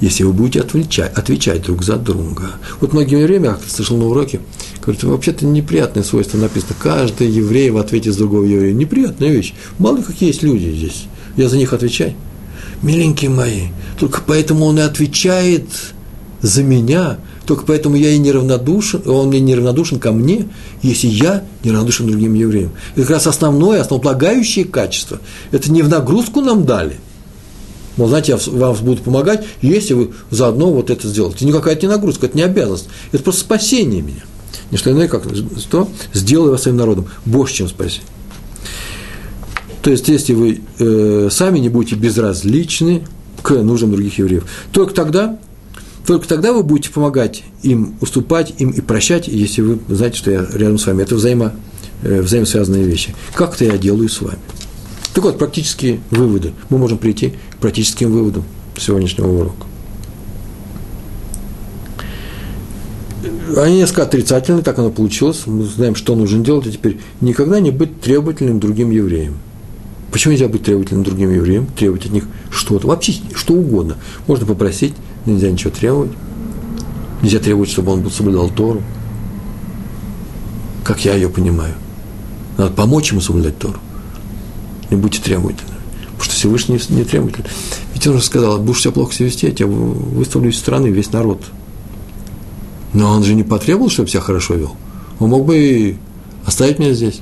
если вы будете отвечать, отвечать друг за друга. Вот многие время, я слышал на уроке, говорят, вообще-то неприятное свойство написано, каждый еврей в ответе с другого еврея. Неприятная вещь. Мало какие есть люди здесь. Я за них отвечаю. Миленькие мои, только поэтому он и отвечает за меня, только поэтому я и неравнодушен, он мне неравнодушен ко мне, если я неравнодушен другим евреям. Это как раз основное, основополагающее качество. Это не в нагрузку нам дали. Мол, знаете, я вам буду помогать, если вы заодно вот это сделаете. Это никакая не нагрузка, это не обязанность. Это просто спасение меня. Не что иное, как что? Сделаю вас своим народом. Больше, чем спасение. То есть, если вы э, сами не будете безразличны к нуждам других евреев, только тогда только тогда вы будете помогать им, уступать им и прощать, если вы знаете, что я рядом с вами. Это взаимо, э, взаимосвязанные вещи. Как это я делаю с вами. Так вот, практические выводы. Мы можем прийти к практическим выводам сегодняшнего урока. Они несколько отрицательны, так оно получилось. Мы знаем, что нужно делать, а теперь никогда не быть требовательным другим евреям. Почему нельзя быть требовательным другим евреям, требовать от них что-то, вообще что угодно. Можно попросить, но нельзя ничего требовать. Нельзя требовать, чтобы он соблюдал Тору. Как я ее понимаю. Надо помочь ему соблюдать Тору. Не будьте требовательны. Потому что Всевышний не требовательный. Ведь он же сказал, будешь себя плохо себя вести, я тебя выставлю из страны, весь народ. Но он же не потребовал, чтобы себя хорошо вел. Он мог бы и оставить меня здесь.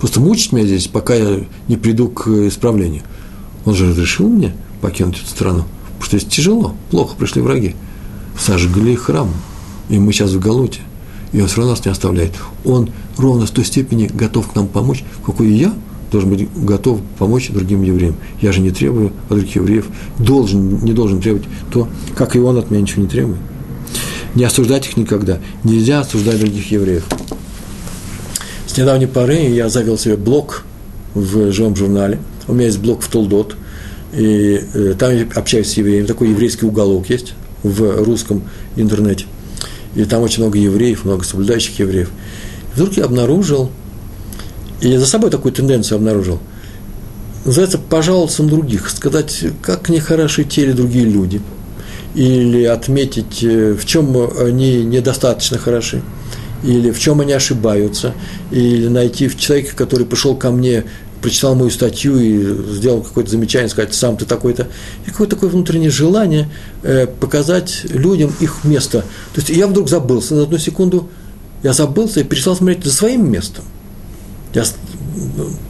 Просто мучить меня здесь, пока я не приду к исправлению. Он же разрешил мне покинуть эту страну. Потому что здесь тяжело, плохо пришли враги. Сожгли храм, и мы сейчас в Галуте. И он все равно нас не оставляет. Он ровно в той степени готов к нам помочь, какой я должен быть готов помочь другим евреям. Я же не требую от других евреев, должен, не должен требовать то, как и он от меня ничего не требует. Не осуждать их никогда. Нельзя осуждать других евреев. С недавней поры я завел себе блог в живом журнале. У меня есть блог в Толдот. И э, там я общаюсь с евреями. Такой еврейский уголок есть в русском интернете. И там очень много евреев, много соблюдающих евреев. Вдруг я обнаружил, и за собой такую тенденцию обнаружил, называется «пожаловаться на других», сказать, как нехороши те или другие люди, или отметить, э, в чем они недостаточно хороши – или в чем они ошибаются, или найти в человеке, который пришел ко мне, прочитал мою статью и сделал какое-то замечание, сказать, сам ты такой-то, и какое-то такое внутреннее желание э, показать людям их место. То есть я вдруг забылся на одну секунду, я забылся и перестал смотреть за своим местом. Я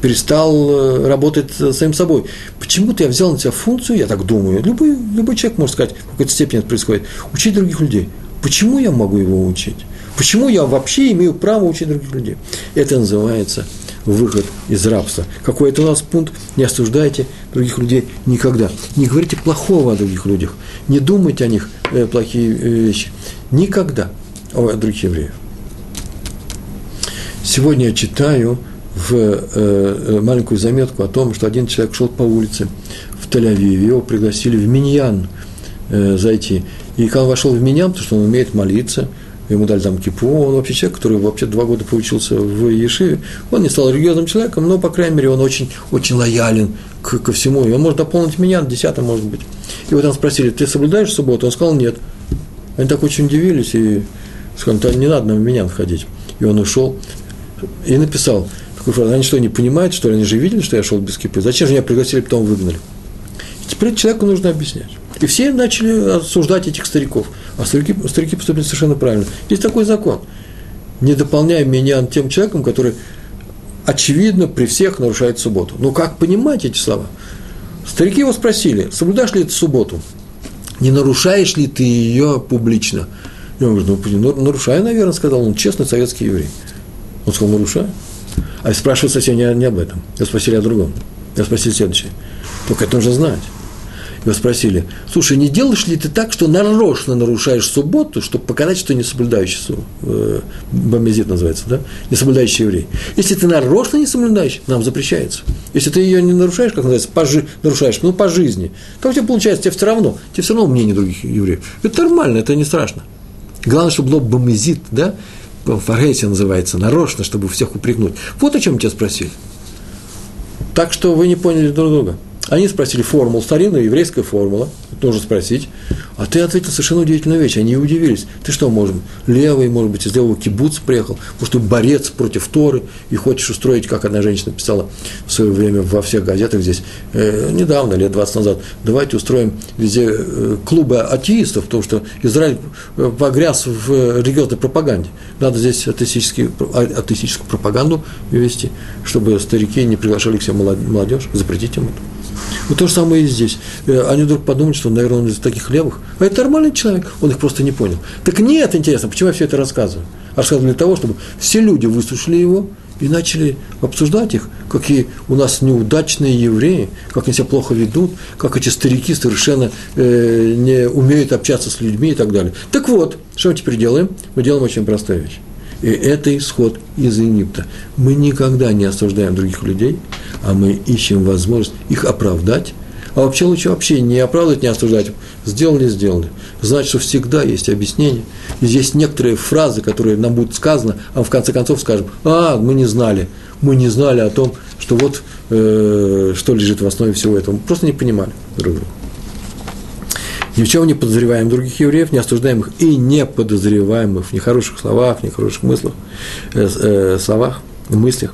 перестал э, работать самим собой. Почему-то я взял на себя функцию, я так думаю, любой, любой человек может сказать, в какой-то степени это происходит, учить других людей. Почему я могу его учить? Почему я вообще имею право учить других людей? Это называется выход из рабства. Какой это у нас пункт? Не осуждайте других людей никогда. Не говорите плохого о других людях. Не думайте о них э, плохие э, вещи. Никогда о других евреев. Сегодня я читаю в э, э, маленькую заметку о том, что один человек шел по улице в Тель-Авиве, его пригласили в Миньян э, зайти. И когда он вошел в Миньян, потому что он умеет молиться – ему дали там кипу, он вообще человек, который вообще два года поучился в Ешиве, он не стал религиозным человеком, но, по крайней мере, он очень, очень лоялен к, ко всему, и он может дополнить меня, десятым, может быть. И вот там спросили, ты соблюдаешь субботу? Он сказал, нет. Они так очень удивились и сказали, не надо нам в меня ходить. И он ушел и написал такую фразу, они что, не понимают, что ли, они же видели, что я шел без кипы, зачем же меня пригласили, потом выгнали? И теперь человеку нужно объяснять. И все начали осуждать этих стариков. А старики, старики поступили совершенно правильно. Есть такой закон. Не дополняй меня тем человеком, который очевидно при всех нарушает субботу. Ну как понимать эти слова? Старики его спросили, соблюдаешь ли ты субботу? Не нарушаешь ли ты ее публично? И он говорит, ну, нарушаю, наверное, сказал он, честный советский еврей. Он сказал, нарушаю. А спрашивают совсем не, не об этом. Я спросили о другом. Я спросил следующее. Только это нужно знать. Его спросили, слушай, не делаешь ли ты так, что нарочно нарушаешь субботу, чтобы показать, что не соблюдающий, э, бомбезит называется, да, не соблюдающий еврей. Если ты нарочно не соблюдаешь, нам запрещается. Если ты ее не нарушаешь, как называется, по жи- нарушаешь, ну, по жизни, как у тебя получается, тебе все равно, тебе все равно мнение других евреев. Это нормально, это не страшно. Главное, чтобы было бомбезит, да, фаргейсия называется, нарочно, чтобы всех упрекнуть. Вот о чем тебя спросили. Так что вы не поняли друг друга. Они спросили формулу, старинная еврейская формула, нужно спросить. А ты ответил совершенно удивительную вещь. Они удивились. Ты что, может, левый, может быть, из левого кибуца приехал, может, ты борец против Торы и хочешь устроить, как одна женщина писала в свое время во всех газетах здесь, э, недавно, лет 20 назад, давайте устроим везде э, клубы атеистов, потому что Израиль э, погряз в религиозной пропаганде. Надо здесь атеистическую, атеистическую пропаганду вести, чтобы старики не приглашали к себе молодежь, запретить им это. Вот то же самое и здесь. Э, они вдруг подумают, что, наверное, он из таких левых. А это нормальный человек, он их просто не понял. Так нет, интересно, почему я все это рассказываю? Рассказываю для того, чтобы все люди выслушали его и начали обсуждать их, какие у нас неудачные евреи, как они себя плохо ведут, как эти старики совершенно э, не умеют общаться с людьми и так далее. Так вот, что мы теперь делаем? Мы делаем очень простую вещь. И это исход из Египта. Мы никогда не осуждаем других людей, а мы ищем возможность их оправдать. А вообще лучше вообще не оправдывать, не осуждать. Сделали, сделали. Значит, что всегда есть объяснение. И здесь некоторые фразы, которые нам будут сказаны, а в конце концов скажем, а, мы не знали. Мы не знали о том, что вот э, что лежит в основе всего этого. Мы просто не понимали друг друга. Ни в чем не подозреваем других евреев, не осуждаем их и не подозреваем их в нехороших словах, в нехороших мыслях, э, э, словах, мыслях.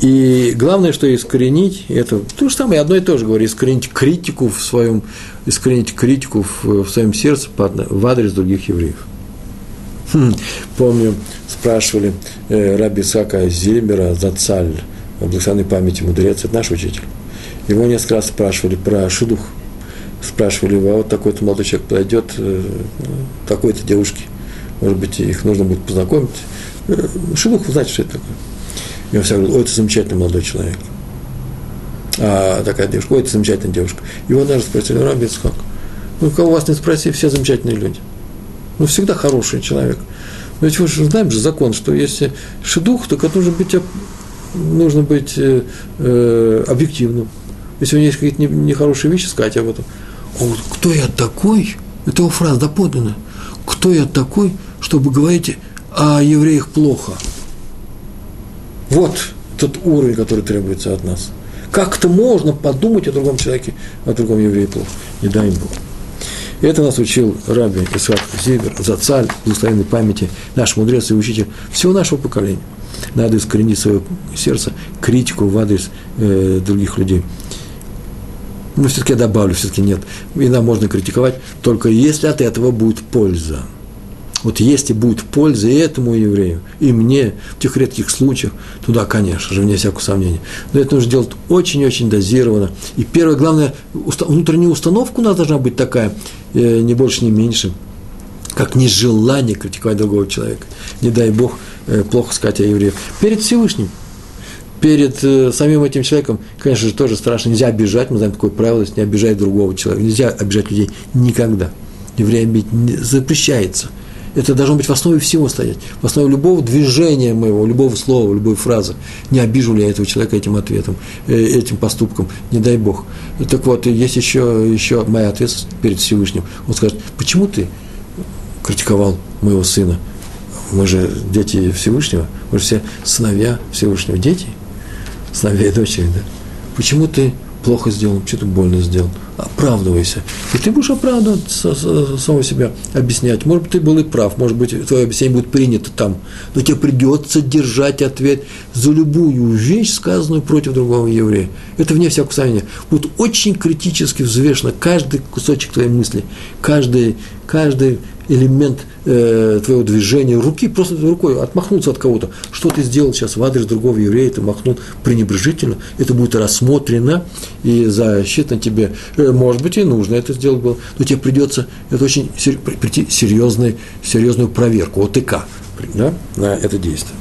И главное, что искоренить, это то же самое, одно и то же говорю, искоренить критику в своем, искоренить критику в, в своем сердце в адрес других евреев. Хм, помню, спрашивали э, раби Исака Зильбера Зацаль, благословенной памяти мудрец, это наш учитель. Его несколько раз спрашивали про шедух. Спрашивали его, а вот такой-то молодой человек подойдет, э, такой-то девушке, может быть, их нужно будет познакомить. Э, шедух, вы знаете, что это такое? И он всегда говорит, ой, это замечательный молодой человек. А такая девушка, ой, это замечательная девушка. Его даже спросили, раби Ицхак, ну, кого вас не спроси, все замечательные люди. Ну, всегда хороший человек. Но ведь мы же знаем же закон, что если шедух, то нужно быть, нужно быть э, э, объективным. Если у него есть какие-то нехорошие вещи, сказать об этом. Кто я такой? Это его фраза доподлинная. Кто я такой, чтобы говорить о евреях плохо? Вот тот уровень, который требуется от нас. Как-то можно подумать о другом человеке, о другом еврее плохо. Не дай им Бог. Это нас учил Раби Исаак Зибер, Зацаль, благословенной памяти, наш мудрец и учитель всего нашего поколения. Надо искоренить свое сердце, критику в адрес э, других людей. Но все-таки я добавлю, все-таки нет. И нам можно критиковать, только если от этого будет польза. Вот если будет польза и этому еврею, и мне, в тех редких случаях, туда, конечно же, вне всякого сомнения. Но это нужно делать очень-очень дозированно. И первое, главное, внутренняя установка у нас должна быть такая, э, не больше, не меньше, как нежелание критиковать другого человека. Не дай Бог э, плохо сказать о евреях. Перед Всевышним, перед э, самим этим человеком, конечно же, тоже страшно. Нельзя обижать, мы знаем такое правило, не обижать другого человека. Нельзя обижать людей никогда. Еврея бить запрещается – это должно быть в основе всего стоять, в основе любого движения моего, любого слова, любой фразы. Не обижу ли я этого человека этим ответом, э, этим поступком, не дай Бог. Так вот, есть еще, еще моя ответственность перед Всевышним. Он скажет, почему ты критиковал моего сына? Мы же дети Всевышнего, мы же все сыновья Всевышнего, дети, сыновья и да? Почему ты плохо сделал, что-то больно сделал? оправдывайся. И ты будешь оправдывать самого себя, объяснять. Может быть, ты был и прав, может быть, твое объяснение будет принято там. Но тебе придется держать ответ за любую вещь, сказанную против другого еврея. Это вне всякого сомнения. Будет очень критически взвешено каждый кусочек твоей мысли, каждый, каждый элемент э, твоего движения, руки, просто рукой отмахнуться от кого-то. Что ты сделал сейчас в адрес другого еврея, ты махнул пренебрежительно, это будет рассмотрено и засчитано тебе. Э, может быть, и нужно это сделать было, но тебе придется, это очень прийти серьезную, серьезную проверку, ОТК, да, на это действие.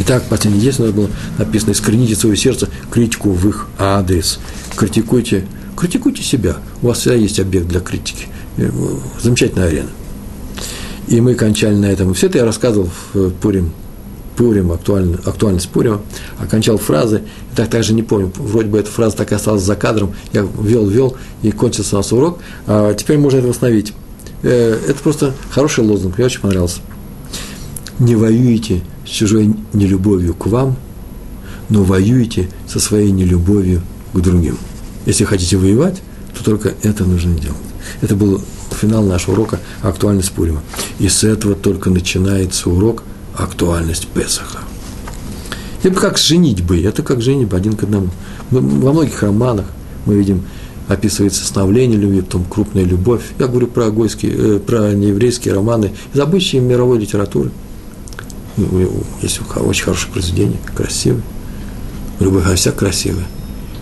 Итак, последнее действие было написано «Искорените свое сердце критику в их адрес». Критикуйте, критикуйте себя. У вас всегда есть объект для критики – замечательная арена. И мы кончали на этом. Все это я рассказывал в э, Пурим, Пурим, актуально, актуальность Пурима, окончал фразы, и так также не помню, вроде бы эта фраза так и осталась за кадром, я вел-вел, и кончился у нас урок, а теперь можно это восстановить. Э, это просто хороший лозунг, мне очень понравился. Не воюете с чужой нелюбовью к вам, но воюете со своей нелюбовью к другим. Если хотите воевать, то только это нужно делать. Это был финал нашего урока «Актуальность Пурима». И с этого только начинается урок «Актуальность Песаха». Это как женить бы, это как женить один к одному. Во многих романах мы видим описывается становление любви, потом крупная любовь. Я говорю про, гойские, э, про нееврейские романы из обычной мировой литературы. Ну, есть очень хорошее произведение, красивое. Любовь вся красивая.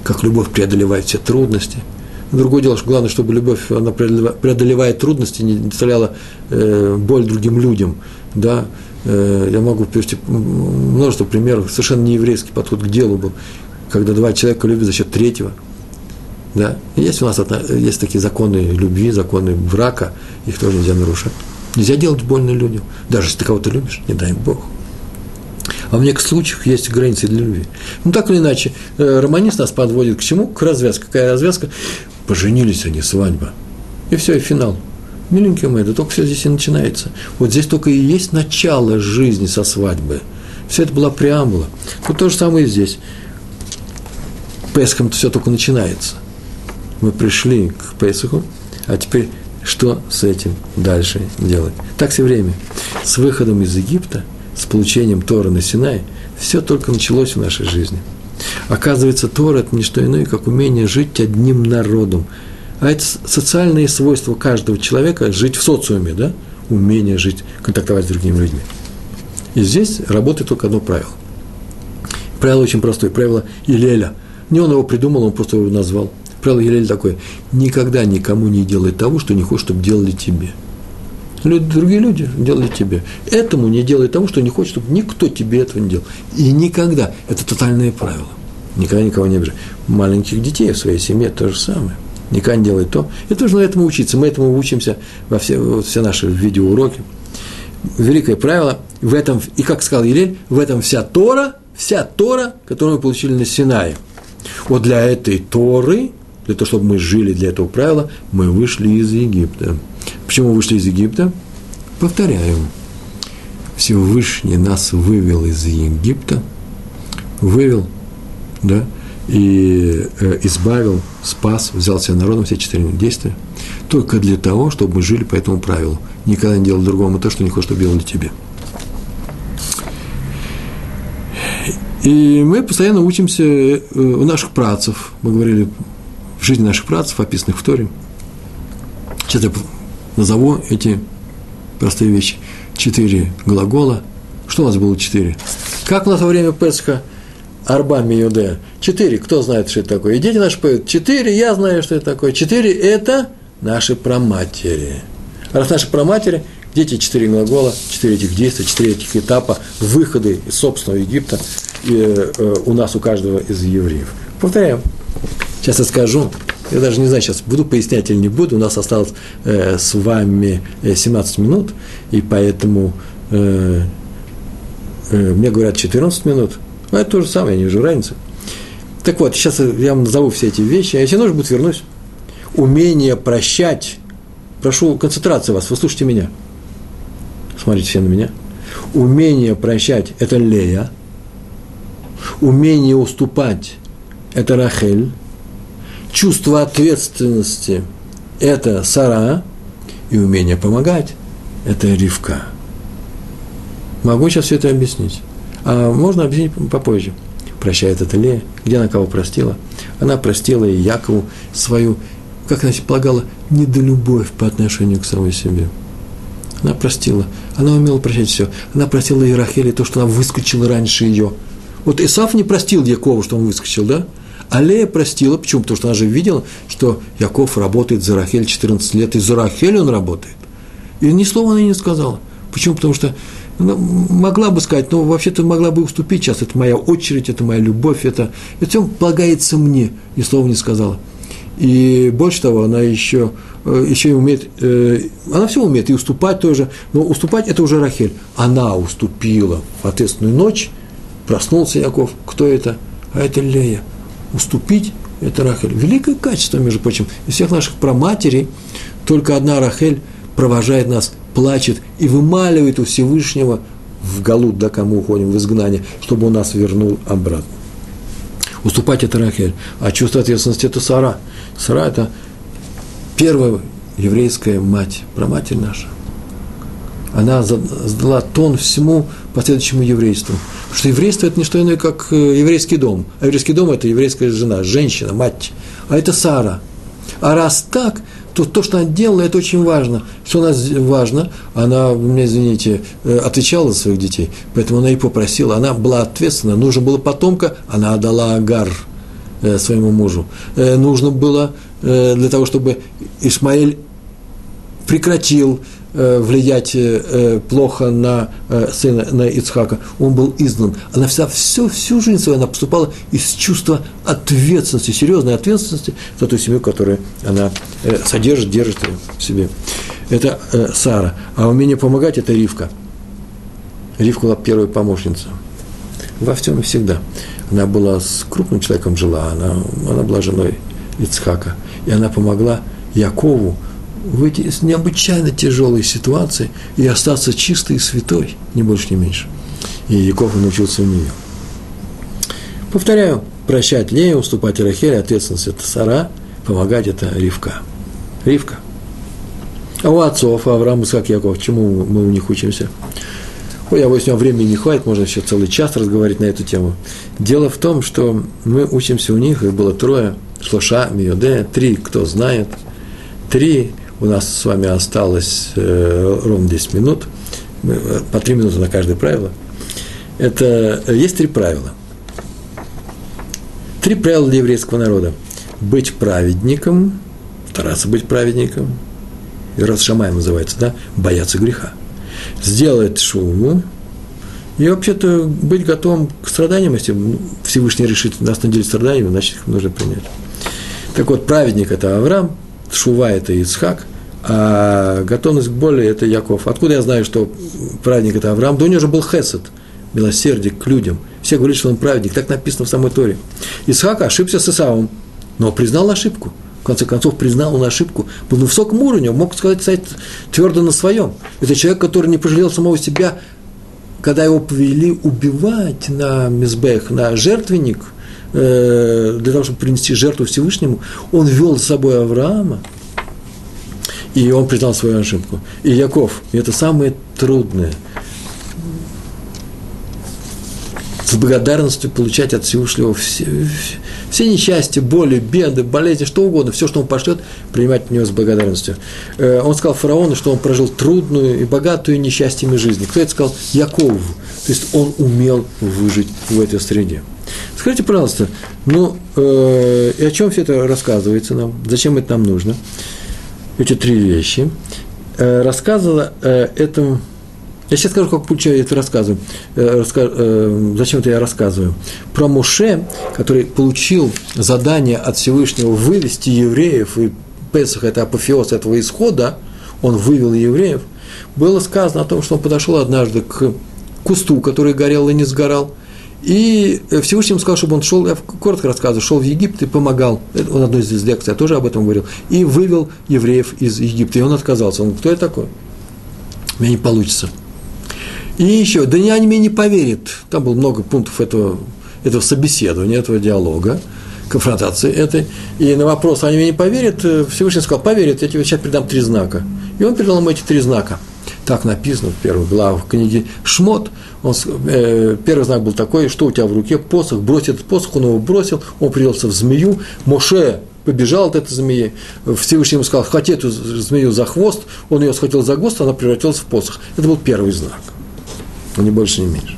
Как любовь преодолевает все трудности – Другое дело, что главное, чтобы любовь, она преодолевает трудности, не доставляла э, боль другим людям. Да? Э, я могу привести множество примеров, совершенно нееврейский подход к делу был, когда два человека любят за счет третьего. Да? Есть у нас есть такие законы любви, законы брака, их тоже нельзя нарушать. Нельзя делать больно людям, даже если ты кого-то любишь, не дай Бог. А в некоторых случаях есть границы для любви. Ну, так или иначе, э, романист нас подводит к чему? К развязке. Какая развязка? Поженились они, свадьба. И все, и финал. Миленькие мои, это только все здесь и начинается. Вот здесь только и есть начало жизни со свадьбы. Все это была преамбула. Вот то же самое и здесь. Песхом все только начинается. Мы пришли к Песху, а теперь что с этим дальше делать? Так все время. С выходом из Египта, с получением Тора на Синай, все только началось в нашей жизни. Оказывается, Тора – это не что иное, как умение жить одним народом. А это социальные свойства каждого человека – жить в социуме, да? Умение жить, контактовать с другими людьми. И здесь работает только одно правило. Правило очень простое, правило Илеля. Не он его придумал, он просто его назвал. Правило Елеля такое – никогда никому не делай того, что не хочешь, чтобы делали тебе. Люди, другие люди делали тебе. Этому не делай того, что не хочешь, чтобы никто тебе этого не делал. И никогда. Это тотальное правило. Никогда никого не обижай. Маленьких детей в своей семье то же самое. Никогда не делай то. И тоже на этому учиться. Мы этому учимся во все, все наши видеоуроки. Великое правило в этом, и как сказал Елель, в этом вся Тора, вся Тора, которую мы получили на Синае. Вот для этой Торы для того, чтобы мы жили для этого правила, мы вышли из Египта. Почему вышли из Египта? Повторяем. Всевышний нас вывел из Египта, вывел, да, и э, избавил, спас, взял себя народом, все четыре действия, только для того, чтобы мы жили по этому правилу. Никогда не делал другому то, что не хочешь, чтобы делали тебе. И мы постоянно учимся э, у наших працев. Мы говорили в жизни наших працев, описанных в Торе. Сейчас я назову эти простые вещи. Четыре глагола. Что у нас было четыре? Как у нас во время Песха Арба Миюде? Четыре. Кто знает, что это такое? И дети наши поют. Четыре. Я знаю, что это такое. Четыре – это наши праматери. Раз наши праматери, дети четыре глагола, четыре этих действия, четыре этих этапа выхода из собственного Египта и, э, у нас, у каждого из евреев. Повторяем. Сейчас я скажу, я даже не знаю, сейчас буду пояснять или не буду, у нас осталось э, с вами 17 э, минут, и поэтому э, э, мне говорят 14 минут, но это то же самое, я не вижу разницы. Так вот, сейчас я вам назову все эти вещи, а если нужно будет, вернусь. Умение прощать, прошу концентрации вас, вы слушайте меня, смотрите все на меня. Умение прощать – это Лея, умение уступать – это Рахель, чувство ответственности – это Сара, и умение помогать – это Ривка. Могу сейчас все это объяснить. А можно объяснить попозже. Прощает это Лея. Где она кого простила? Она простила и Якову свою, как она полагала, недолюбовь по отношению к самой себе. Она простила. Она умела прощать все. Она простила и Рахели то, что она выскочила раньше ее. Вот Исаф не простил Якову, что он выскочил, да? А Лея простила, почему? Потому что она же видела, что Яков работает за Рахель 14 лет, и за Рахель он работает. И ни слова она не сказала. Почему? Потому что ну, могла бы сказать, но вообще-то могла бы уступить сейчас, это моя очередь, это моя любовь, это, это все полагается мне, ни слова не сказала. И больше того, она еще, э, еще и умеет, э, она все умеет, и уступать тоже, но уступать это уже Рахель. Она уступила в ответственную ночь, проснулся Яков, кто это? А это Лея уступить – это Рахель. Великое качество, между прочим. Из всех наших проматерей только одна Рахель провожает нас, плачет и вымаливает у Всевышнего в Галут, да, кому уходим, в изгнание, чтобы он нас вернул обратно. Уступать – это Рахель, а чувство ответственности – это Сара. Сара – это первая еврейская мать, проматерь наша – она задала тон всему последующему еврейству. Потому что еврейство – это не что иное, как э, еврейский дом. А еврейский дом – это еврейская жена, женщина, мать. А это Сара. А раз так, то то, что она делала, это очень важно. Что она важно? Она, меня извините, э, отвечала за своих детей, поэтому она и попросила, она была ответственна. Нужно было потомка, она отдала Агар э, своему мужу. Нужно было для того, чтобы Ишмаэль прекратил Э, влиять э, плохо на э, сына, на Ицхака. Он был изгнан. Она вся, всю, всю жизнь свою она поступала из чувства ответственности, серьезной ответственности за ту семью, которую она содержит, держит в себе. Это Сара. А умение помогать – это Ривка. Ривка была первая помощница. Во всем и всегда. Она была с крупным человеком жила, она, она была женой Ицхака. И она помогла Якову – выйти из необычайно тяжелой ситуации и остаться чистой и святой, ни больше, ни меньше. И Яков научился у нее. Повторяю, прощать Лея, уступать Рахеле, ответственность это Сара, помогать это Ривка. Ривка. А у отцов Авраам, Исаак, Яков, чему мы у них учимся? Ой, я у меня времени не хватит, можно еще целый час разговаривать на эту тему. Дело в том, что мы учимся у них, их было трое, Шлоша, Миоде, три, кто знает, три, у нас с вами осталось э, ровно 10 минут, э, по три минуты на каждое правило. Это, э, есть три правила. Три правила для еврейского народа. Быть праведником, стараться быть праведником, и раз Шамай называется, да, бояться греха. Сделать шуму, и вообще-то быть готовым к страданиям, если Всевышний решит нас наделить страданиями, значит, их нужно принять. Так вот, праведник – это Авраам, Шува – это Ицхак, а готовность к боли – это Яков. Откуда я знаю, что праведник – это Авраам? Да у него же был Хесед, милосердие к людям. Все говорят, что он праведник, так написано в самой Торе. Исхак ошибся с Исавом, но признал ошибку. В конце концов, признал он ошибку, был на высоком уровне, мог сказать, сказать твердо на своем. Это человек, который не пожалел самого себя, когда его повели убивать на мизбех, на жертвенник, для того, чтобы принести жертву Всевышнему, он вел с собой Авраама, и он признал свою ошибку. И Яков, и это самое трудное, с благодарностью получать от Всевышнего все, все несчастья, боли, беды, болезни, что угодно, все, что он пошлет, принимать от него с благодарностью. Э, он сказал фараону, что он прожил трудную и богатую несчастьями жизни. Кто это сказал? Якову. То есть он умел выжить в этой среде. Скажите, пожалуйста, ну, э, и о чем все это рассказывается нам? Зачем это нам нужно? Эти три вещи. Э, рассказывала э, этому я сейчас скажу, как получаю это рассказываю. Э, раска, э, зачем это я рассказываю? Про Моше, который получил задание от Всевышнего вывести евреев, и Песах – это апофеоз этого исхода, он вывел евреев, было сказано о том, что он подошел однажды к кусту, который горел и не сгорал, и Всевышний ему сказал, чтобы он шел, я коротко рассказываю, шел в Египет и помогал, он одной из лекций, я тоже об этом говорил, и вывел евреев из Египта, и он отказался. Он говорит, кто я такой? У меня не получится. И еще, да они мне не поверят. Там было много пунктов этого, этого собеседования, этого диалога, конфронтации этой. И на вопрос, они мне не поверят, э, Всевышний сказал, поверят, я тебе сейчас передам три знака. И он передал ему эти три знака. Так написано в первых главах книги Шмот. Он, э, первый знак был такой, что у тебя в руке посох, брось этот посох, он его бросил, он превратился в змею. Моше побежал от этой змеи. Всевышний ему сказал, хвати эту змею за хвост, он ее схватил за хвост, она превратилась в посох. Это был первый знак не больше, не меньше.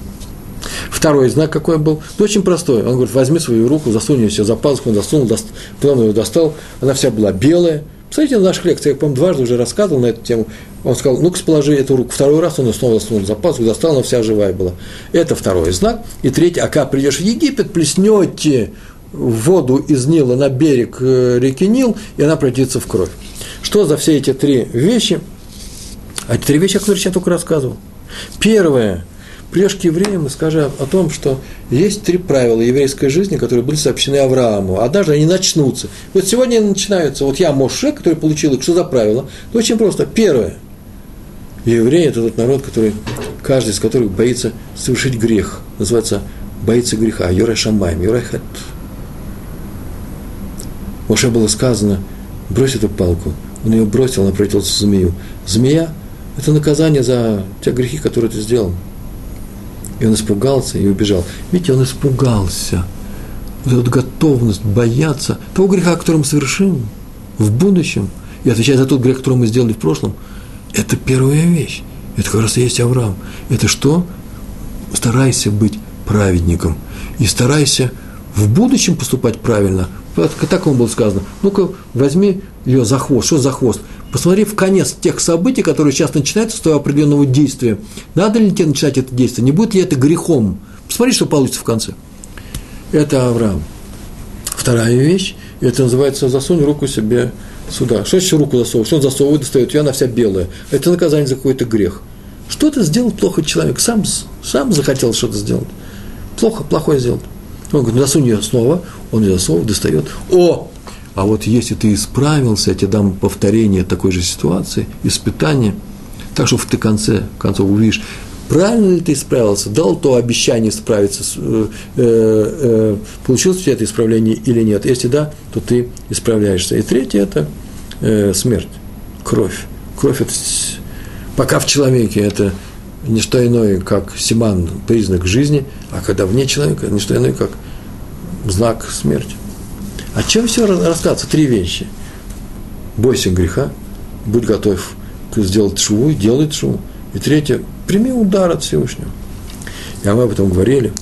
Второй знак какой был? Ну, очень простой. Он говорит, возьми свою руку, засунь ее себе за пазуху, он засунул, дост... потом ее достал, она вся была белая. Посмотрите на наших лекциях, я, по-моему, дважды уже рассказывал на эту тему. Он сказал, ну-ка, положи эту руку. Второй раз он снова засунул за пазуху, достал, она вся живая была. Это второй знак. И третий, а когда придешь в Египет, плеснете воду из Нила на берег э, реки Нил, и она превратится в кровь. Что за все эти три вещи? А эти три вещи, о которых я только рассказывал. Первое, придешь к евреям и скажи о том, что есть три правила еврейской жизни, которые были сообщены Аврааму. Однажды они начнутся. Вот сегодня они начинаются. Вот я Моше, который получил их. Что за правила? Ну, очень просто. Первое. Евреи – это тот народ, который, каждый из которых боится совершить грех. Называется боится греха. Юра Шамайм, Юра Хэт. Моше было сказано, брось эту палку. Он ее бросил, она превратилась в змею. Змея – это наказание за те грехи, которые ты сделал. И он испугался и убежал. Видите, он испугался. Вот эта готовность бояться того греха, который мы совершим в будущем, и отвечать за тот грех, который мы сделали в прошлом, это первая вещь. Это как раз и есть Авраам. Это что? Старайся быть праведником. И старайся в будущем поступать правильно. Так ему было сказано. Ну-ка, возьми ее за хвост. Что за хвост? Посмотри в конец тех событий, которые сейчас начинаются с твоего определенного действия, надо ли тебе начинать это действие, не будет ли это грехом. Посмотри, что получится в конце. Это Авраам. Вторая вещь, это называется «засунь руку себе сюда». Что значит руку засовывать? Что он засовывает, достает, ее она вся белая. Это наказание за какой-то грех. Что-то сделал плохо человек, сам, сам захотел что-то сделать. Плохо, плохое сделать. Он говорит, засунь ее снова, он ее засовывает, достает. О, а вот если ты исправился, я тебе дам повторение такой же ситуации, испытания, так что в ты конце концов увидишь правильно ли ты исправился, дал то обещание справиться, э, э, э, получилось у тебя это исправление или нет. Если да, то ты исправляешься. И третье – это э, смерть, кровь. Кровь – это пока в человеке это не что иное, как симан, признак жизни, а когда вне человека, не что иное, как знак смерти. О чем все рассказывается? Три вещи. Бойся греха, будь готов сделать шву, делай шву. И третье, прими удар от Всевышнего. И мы об этом говорили.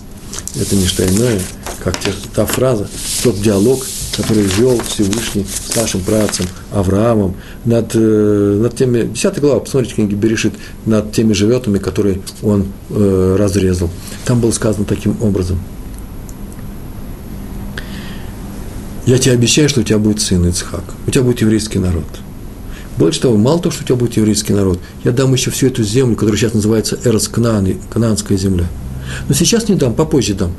Это не что иное, как та фраза, тот диалог, который вел Всевышний с нашим працем Авраамом над, э, над теми, 10 глава, посмотрите книги Берешит, над теми животными, которые он э, разрезал. Там было сказано таким образом. Я тебе обещаю, что у тебя будет сын Ицхак, у тебя будет еврейский народ. Больше того, мало того, что у тебя будет еврейский народ, я дам еще всю эту землю, которая сейчас называется Эрос Кнаан, Кнаанская земля. Но сейчас не дам, попозже дам.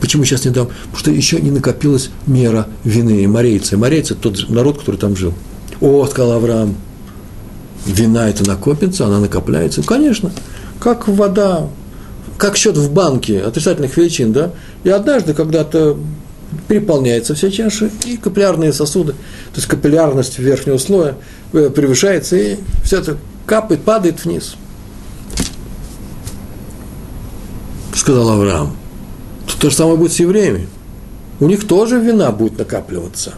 Почему сейчас не дам? Потому что еще не накопилась мера вины и морейцы. Морейцы – тот народ, который там жил. О, сказал Авраам, вина это накопится, она накопляется. Конечно, как вода, как счет в банке отрицательных величин, да? И однажды когда-то переполняется вся чаша, и капиллярные сосуды, то есть капиллярность верхнего слоя э, превышается, и все это капает, падает вниз. Сказал Авраам – то же самое будет с евреями. У них тоже вина будет накапливаться.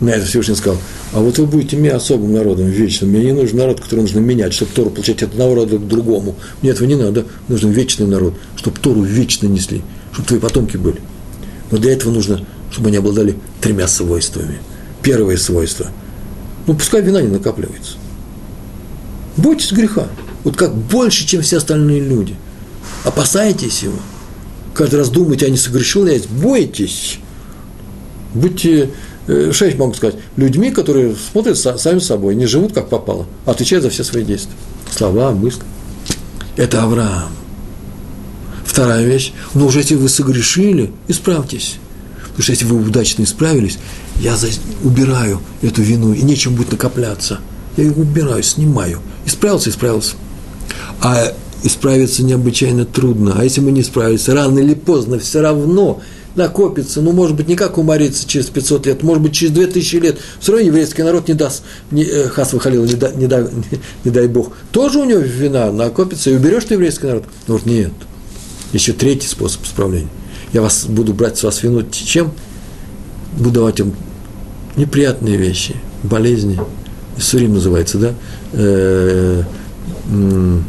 На это Всевышний сказал, а вот вы будете мне особым народом, вечным. Мне не нужен народ, который нужно менять, чтобы Тору получать от одного рода к другому. Мне этого не надо. Нужен вечный народ, чтобы Тору вечно несли, чтобы твои потомки были. Но для этого нужно, чтобы они обладали тремя свойствами. Первое свойство. Ну, пускай вина не накапливается. Бойтесь греха. Вот как больше, чем все остальные люди. Опасайтесь его каждый раз думаете, а не согрешил ли я, бойтесь. Будьте, э, что я могу сказать, людьми, которые смотрят сами собой, не живут как попало, а отвечают за все свои действия. Слова, мысли. Это Авраам. Вторая вещь, ну уже если вы согрешили, исправьтесь. Потому что если вы удачно исправились, я убираю эту вину, и нечем будет накопляться. Я ее убираю, снимаю. Исправился, исправился. А исправиться необычайно трудно. А если мы не справимся, рано или поздно все равно накопится, ну, может быть, не как умориться через 500 лет, может быть, через 2000 лет, все равно еврейский народ не даст, не, э, хас выхалил, не, да, не, да, не, не дай Бог, тоже у него вина накопится, и уберешь ты еврейский народ? Ну, вот нет. Еще третий способ исправления. Я вас буду брать с вас вину чем? Буду давать им неприятные вещи, болезни, Сурим называется, да? Э, ну,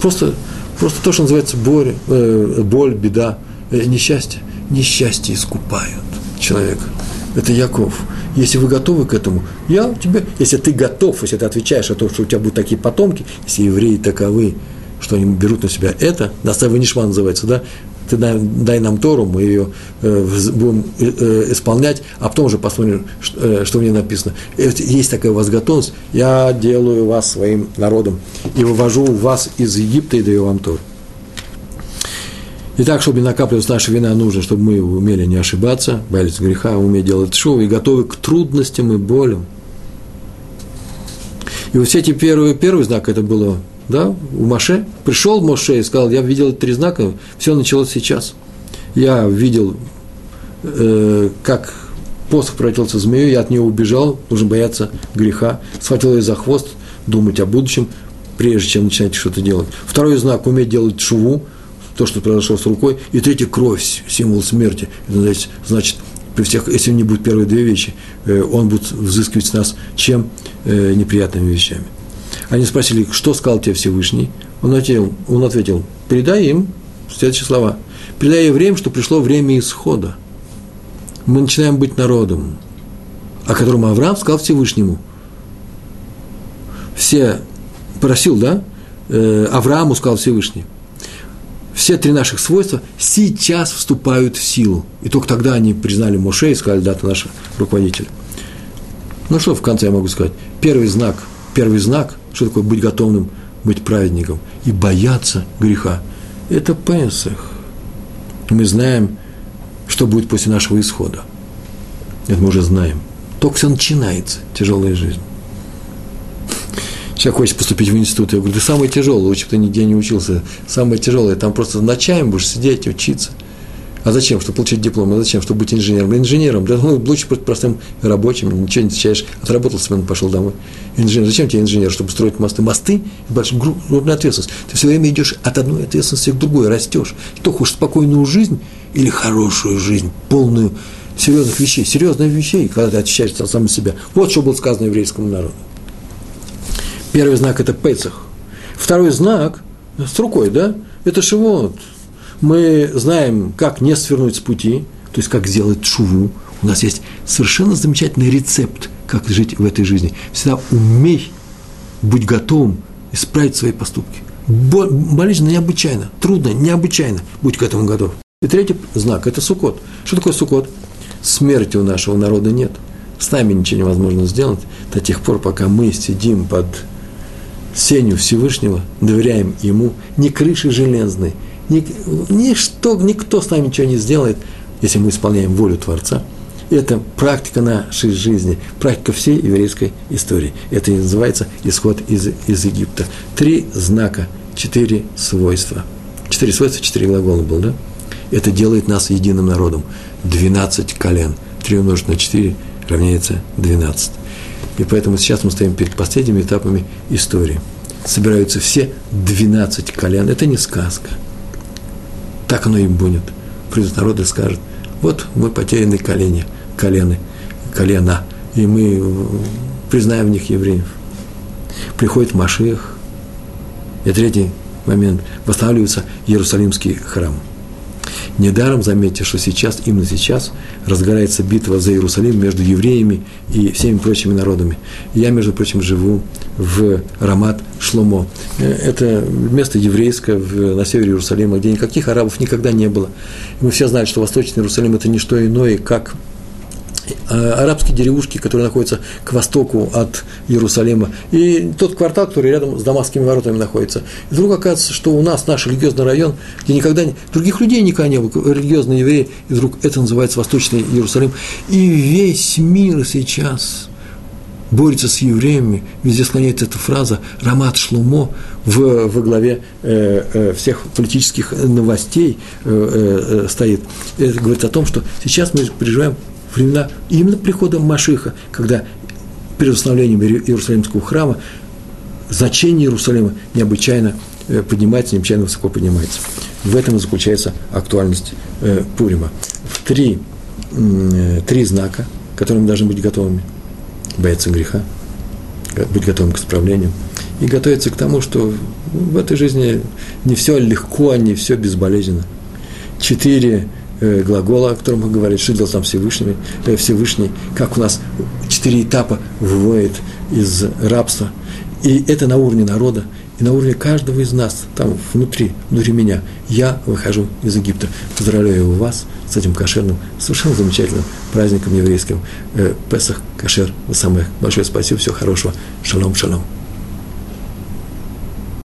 просто, просто то, что называется боль, э, боль беда, э, несчастье. Несчастье искупают человека. Это Яков. Если вы готовы к этому, я тебе, если ты готов, если ты отвечаешь о том, что у тебя будут такие потомки, если евреи таковы, что они берут на себя это, Настаева Нишма называется, да, ты дай, дай нам Тору, мы ее э, будем э, исполнять, а потом уже посмотрим, что, э, что в ней написано. Есть такая у вас готовность, я делаю вас своим народом и вывожу вас из Египта и даю вам Тору. Итак, чтобы не накапливалась наша вина, нужно, чтобы мы умели не ошибаться, боялись греха, уметь делать шоу и готовы к трудностям и болям. И вот все эти первые, первый знак это было да, у Маше. Пришел Моше и сказал, я видел три знака, все началось сейчас. Я видел, э, как посох превратился в змею, я от нее убежал, нужно бояться греха, схватил ее за хвост, думать о будущем, прежде чем начинать что-то делать. Второй знак – уметь делать шуву, то, что произошло с рукой. И третий – кровь, символ смерти. Это значит, при всех, если не будет первые две вещи, э, он будет взыскивать с нас чем э, неприятными вещами. Они спросили, что сказал тебе Всевышний? Он ответил, он ответил передай им следующие слова. Передай евреям, что пришло время исхода. Мы начинаем быть народом, о котором Авраам сказал Всевышнему. Все просил, да? Э, Аврааму сказал Всевышний. Все три наших свойства сейчас вступают в силу. И только тогда они признали Моше и сказали, да, ты наш руководитель. Ну что в конце я могу сказать? Первый знак, первый знак что такое быть готовым быть праведником и бояться греха. Это Песах. Мы знаем, что будет после нашего исхода. Это мы уже знаем. Только все начинается, тяжелая жизнь. Человек хочет поступить в институт. Я говорю, ты самый тяжелый, лучше бы ты нигде не учился. Самое тяжелое, там просто ночами будешь сидеть, учиться. А зачем? Чтобы получить диплом. А зачем? Чтобы быть инженером. Инженером. Да ну, лучше быть простым рабочим. Ничего не отвечаешь. Отработал смену, пошел домой. Инженер. Зачем тебе инженер? Чтобы строить мосты. Мосты – большая крупная ответственность. Ты все время идешь от одной ответственности к другой, растешь. Кто хочет спокойную жизнь или хорошую жизнь, полную серьезных вещей, серьезных вещей, когда ты очищаешься от самого себя. Вот что было сказано еврейскому народу. Первый знак – это Песах. Второй знак с рукой, да? Это Шивот мы знаем, как не свернуть с пути, то есть как сделать шуву. У нас есть совершенно замечательный рецепт, как жить в этой жизни. Всегда умей быть готовым исправить свои поступки. Болезненно необычайно, трудно, необычайно. Будь к этому готов. И третий знак – это сукот. Что такое сукот? Смерти у нашего народа нет. С нами ничего невозможно сделать до тех пор, пока мы сидим под сенью Всевышнего, доверяем Ему, не крыши железной, ничто, никто с нами ничего не сделает, если мы исполняем волю Творца. Это практика нашей жизни, практика всей еврейской истории. Это и называется исход из, из Египта. Три знака, четыре свойства. Четыре свойства, четыре глагола был, да? Это делает нас единым народом. Двенадцать колен. Три умножить на четыре равняется двенадцать. И поэтому сейчас мы стоим перед последними этапами истории. Собираются все двенадцать колен. Это не сказка – так оно и будет. Придут народ и скажет, вот мы потеряны колени, колены, колена, и мы признаем в них евреев. Приходит Машех, и третий момент, восстанавливается Иерусалимский храм – Недаром заметьте, что сейчас, именно сейчас, разгорается битва за Иерусалим между евреями и всеми прочими народами. Я, между прочим, живу в Рамат Шломо. Э, это место еврейское в, на севере Иерусалима, где никаких арабов никогда не было. мы все знают, что Восточный Иерусалим – это не что иное, как арабские деревушки, которые находятся к востоку от Иерусалима, и тот квартал, который рядом с Дамасскими воротами находится. И вдруг оказывается, что у нас наш религиозный район, где никогда других людей никогда не было, религиозные евреи, и вдруг это называется Восточный Иерусалим. И весь мир сейчас борется с евреями, везде склоняется эта фраза «Рамат Шлумо» в, во главе э, э, всех политических новостей э, э, стоит. Это говорит о том, что сейчас мы переживаем времена именно прихода Машиха, когда перед установлением Иерусалимского храма значение Иерусалима необычайно э, поднимается, необычайно высоко поднимается. В этом и заключается актуальность э, Пурима. В три, э, три знака, которым должны быть готовыми. Бояться греха, быть готовым к исправлению и готовиться к тому, что в этой жизни не все легко, не все безболезненно. Четыре Э, глагола, о котором мы говорили, что делал там Всевышний, э, Всевышний, как у нас четыре этапа выводит из рабства. И это на уровне народа, и на уровне каждого из нас, там внутри, внутри меня, я выхожу из Египта. Поздравляю вас с этим кошерным, совершенно замечательным праздником еврейским. Э, Песах, кошер, самое большое спасибо, всего хорошего. Шалом, шалом.